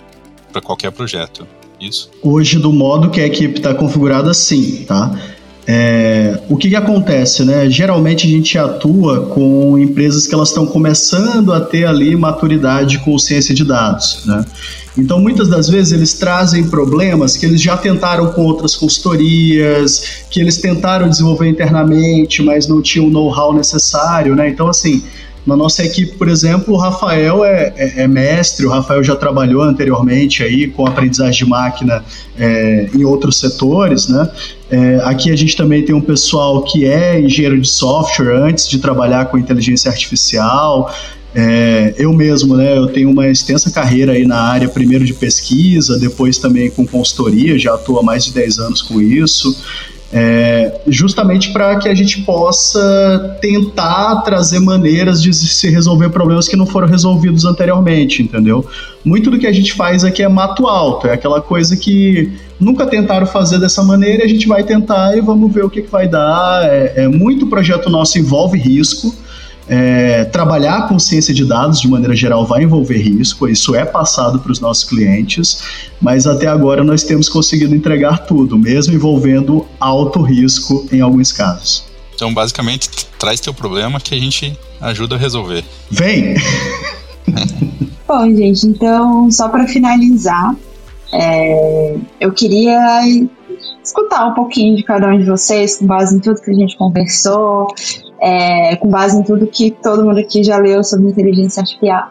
para qualquer projeto. Isso? Hoje, do modo que a equipe está configurada, sim, tá? É, o que, que, acontece, né? Geralmente a gente atua com empresas que elas estão começando a ter ali maturidade com ciência de dados, né? Então, muitas das vezes, eles trazem problemas que eles já tentaram com outras consultorias, que eles tentaram desenvolver internamente, mas não tinham o know-how necessário, né? Então, assim, na nossa equipe, por exemplo, o Rafael é, é, é, mestre, o Rafael já trabalhou anteriormente aí com aprendizagem de máquina é, em outros setores, né? É, aqui a gente também tem um pessoal que é engenheiro de software antes de trabalhar com inteligência artificial. É, eu mesmo, né, eu tenho uma extensa carreira aí na área, primeiro de pesquisa, depois também com consultoria, já estou há mais de 10 anos com isso, é, justamente para que a gente possa tentar trazer maneiras de se resolver problemas que não foram resolvidos anteriormente, entendeu? Muito do que a gente faz aqui é mato alto, é aquela coisa que nunca tentaram fazer dessa maneira, a gente vai tentar e vamos ver o que, que vai dar. É, é muito projeto nosso envolve risco, é, trabalhar com ciência de dados de maneira geral vai envolver risco, isso é passado para os nossos clientes, mas até agora nós temos conseguido entregar tudo, mesmo envolvendo alto risco em alguns casos. Então, basicamente, traz teu problema que a gente ajuda a resolver. Vem! Bom, gente, então, só para finalizar, é, eu queria escutar um pouquinho de cada um de vocês, com base em tudo que a gente conversou, é, com base em tudo que todo mundo aqui já leu sobre inteligência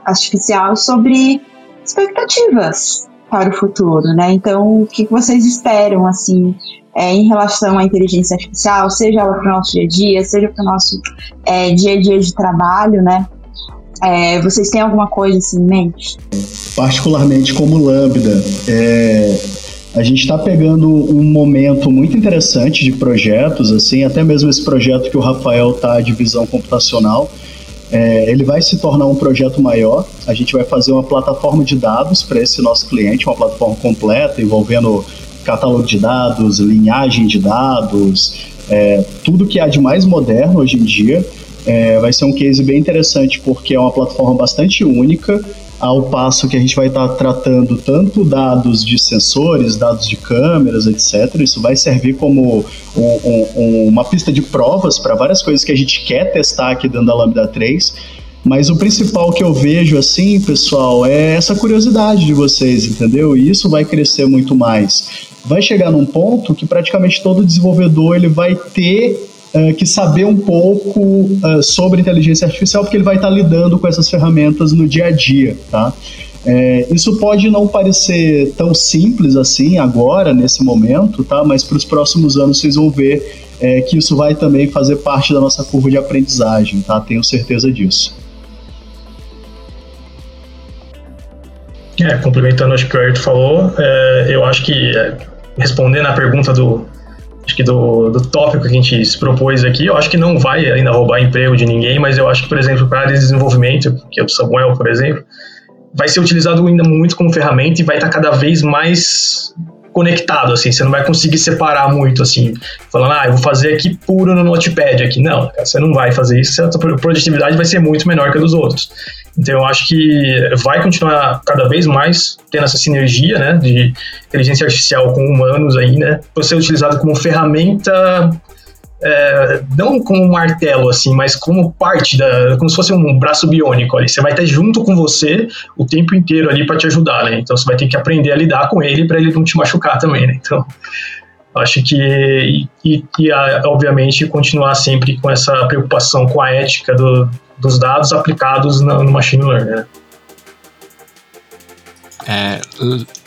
artificial, sobre expectativas para o futuro, né? Então, o que vocês esperam, assim, é, em relação à inteligência artificial, seja ela para o nosso dia a dia, seja para o nosso é, dia a dia de trabalho, né? É, vocês têm alguma coisa assim em mente? Particularmente como Lambda, é, a gente está pegando um momento muito interessante de projetos, assim, até mesmo esse projeto que o Rafael está de visão computacional. É, ele vai se tornar um projeto maior. A gente vai fazer uma plataforma de dados para esse nosso cliente, uma plataforma completa envolvendo catálogo de dados, linhagem de dados, é, tudo que há de mais moderno hoje em dia. É, vai ser um case bem interessante porque é uma plataforma bastante única ao passo que a gente vai estar tá tratando tanto dados de sensores, dados de câmeras, etc. Isso vai servir como um, um, uma pista de provas para várias coisas que a gente quer testar aqui dentro da Lambda 3. Mas o principal que eu vejo assim, pessoal, é essa curiosidade de vocês, entendeu? E isso vai crescer muito mais. Vai chegar num ponto que praticamente todo desenvolvedor ele vai ter uh, que saber um pouco uh, sobre inteligência artificial, porque ele vai estar lidando com essas ferramentas no dia a dia, tá? É, isso pode não parecer tão simples assim agora, nesse momento, tá? Mas para os próximos anos vocês vão ver é, que isso vai também fazer parte da nossa curva de aprendizagem, tá? Tenho certeza disso. É, complementando acho que o Ayrton falou, é, eu acho que respondendo à pergunta do, acho que do, do tópico que a gente se propôs aqui, eu acho que não vai ainda roubar emprego de ninguém, mas eu acho que, por exemplo, para área de desenvolvimento, que é o Samuel, por exemplo, vai ser utilizado ainda muito como ferramenta e vai estar cada vez mais conectado, assim, você não vai conseguir separar muito, assim, falando, ah, eu vou fazer aqui puro no Notepad aqui. Não, você não vai fazer isso, a sua produtividade vai ser muito menor que a dos outros. Então, eu acho que vai continuar cada vez mais tendo essa sinergia, né, de inteligência artificial com humanos aí, né, para ser utilizado como ferramenta é, não como um martelo, assim, mas como parte da. como se fosse um braço biônico ali. Você vai estar junto com você o tempo inteiro ali para te ajudar, né? Então você vai ter que aprender a lidar com ele para ele não te machucar também, né? Então. Acho que, e, e, e obviamente, continuar sempre com essa preocupação com a ética do, dos dados aplicados no, machine learning. Né? É,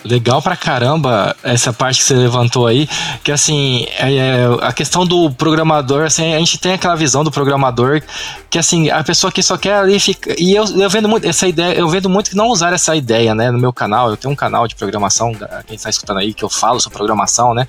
legal pra caramba essa parte que você levantou aí, que assim, é, é, a questão do programador, assim, a gente tem aquela visão do programador que assim, a pessoa que só quer ali fica. E eu, eu vendo muito essa ideia, eu vendo muito que não usar essa ideia, né, no meu canal. Eu tenho um canal de programação, quem está escutando aí, que eu falo sobre programação, né?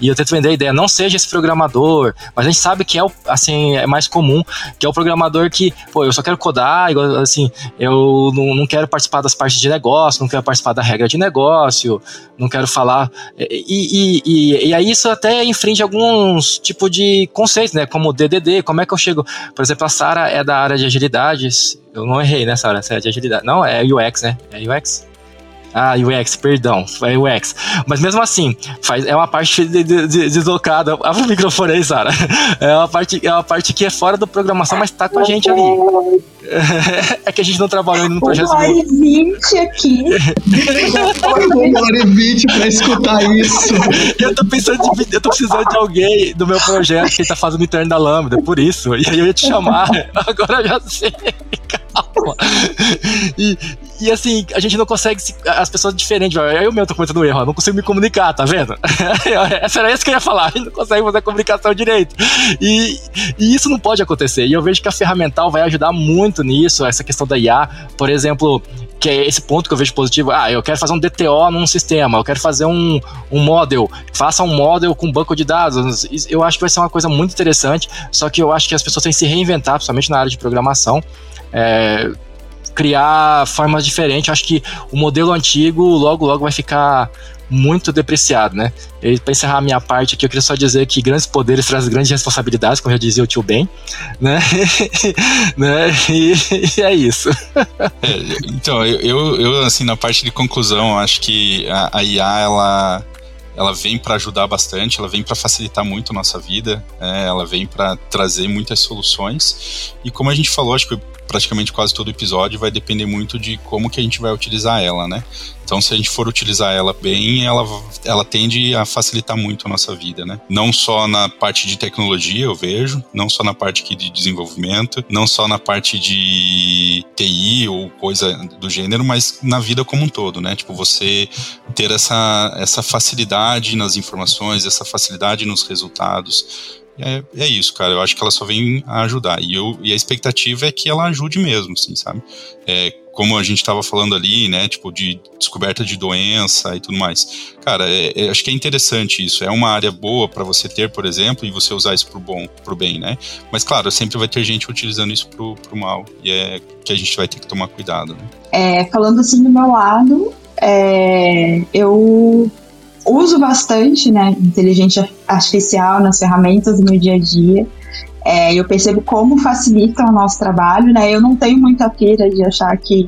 E eu tento vender a ideia, não seja esse programador, mas a gente sabe que é o, assim, é mais comum, que é o programador que, pô, eu só quero codar, assim, eu não, não quero participar das partes de negócio, não quero participar da regra de negócio, não quero falar. E, e, e, e aí isso até infringe alguns tipo de conceitos, né? Como DDD, como é que eu chego? Por exemplo, a Sara é da área de agilidades. Eu não errei, né, Sara? Você é de agilidade. Não, é UX, né? É UX? Ah, UX, perdão, é UX. Mas mesmo assim, faz, é uma parte de, de, de, deslocada. Ah, o microfone aí, Sara. É uma parte, é uma parte que é fora da programação, mas tá com a gente ali. É que a gente não trabalhou no projeto. Uma hora e vinte aqui. Uma hora e vinte pra escutar isso. Eu tô pensando, de, eu tô precisando de alguém do meu projeto que tá fazendo o interno da Lambda, por isso. E aí eu ia te chamar. Agora eu já sei. Calma. E, e assim, a gente não consegue. Se, as pessoas diferentes, eu mesmo tô cometendo erro, eu não consigo me comunicar, tá vendo? Essa era isso que eu ia falar, a gente não consegue fazer a comunicação direito. E, e isso não pode acontecer. E eu vejo que a ferramental vai ajudar muito nisso, essa questão da IA. Por exemplo, que é esse ponto que eu vejo positivo. Ah, eu quero fazer um DTO num sistema, eu quero fazer um, um model, faça um model com banco de dados. Eu acho que vai ser uma coisa muito interessante, só que eu acho que as pessoas têm que se reinventar, principalmente na área de programação. É, criar formas diferentes. Acho que o modelo antigo logo, logo vai ficar muito depreciado, né? E para encerrar a minha parte aqui, eu queria só dizer que grandes poderes trazem grandes responsabilidades, como já dizia o tio Ben, né? né? E, e, é isso. É, então, eu, eu, assim, na parte de conclusão, acho que a, a IA, ela ela vem para ajudar bastante, ela vem para facilitar muito a nossa vida, é, ela vem para trazer muitas soluções. E como a gente falou, acho que praticamente quase todo episódio vai depender muito de como que a gente vai utilizar ela, né? Então, se a gente for utilizar ela bem, ela, ela tende a facilitar muito a nossa vida, né? Não só na parte de tecnologia, eu vejo, não só na parte de desenvolvimento, não só na parte de TI ou coisa do gênero, mas na vida como um todo, né? Tipo, você ter essa, essa facilidade nas informações, essa facilidade nos resultados, é, é isso, cara. Eu acho que ela só vem a ajudar. E, eu, e a expectativa é que ela ajude mesmo, assim, sabe? É, como a gente estava falando ali, né? Tipo, de descoberta de doença e tudo mais. Cara, é, é, acho que é interessante isso. É uma área boa para você ter, por exemplo, e você usar isso pro bom, pro bem, né? Mas, claro, sempre vai ter gente utilizando isso pro, pro mal. E é que a gente vai ter que tomar cuidado, né? É, falando assim do meu lado, é, eu uso bastante, né, inteligência artificial nas ferramentas do meu dia a dia. É, eu percebo como facilita o nosso trabalho, né? Eu não tenho muita pira de achar que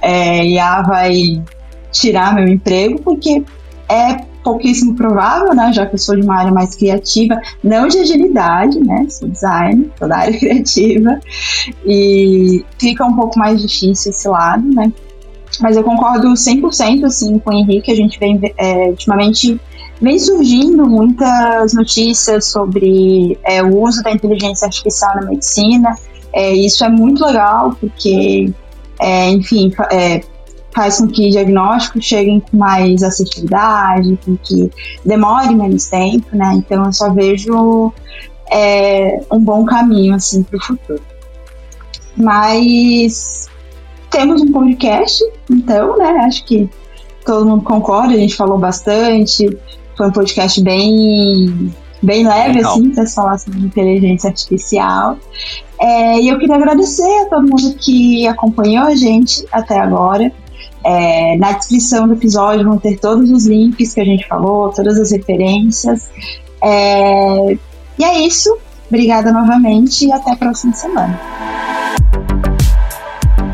é, IA vai tirar meu emprego, porque é pouquíssimo provável, né? Já que eu sou de uma área mais criativa, não de agilidade, né? Sou design, sou da área criativa, e fica um pouco mais difícil esse lado, né? Mas eu concordo 100% assim, com o Henrique, a gente vem é, ultimamente vem surgindo muitas notícias sobre é, o uso da inteligência artificial na medicina. É, isso é muito legal, porque, é, enfim, é, faz com que diagnósticos cheguem com mais assertividade, com que demore menos tempo, né? Então eu só vejo é, um bom caminho assim para o futuro. Mas temos um podcast, então, né? Acho que todo mundo concorda, a gente falou bastante. Foi um podcast bem, bem leve, Legal. assim, para falar sobre inteligência artificial. É, e eu queria agradecer a todo mundo que acompanhou a gente até agora. É, na descrição do episódio vão ter todos os links que a gente falou, todas as referências. É, e é isso. Obrigada novamente e até a próxima semana.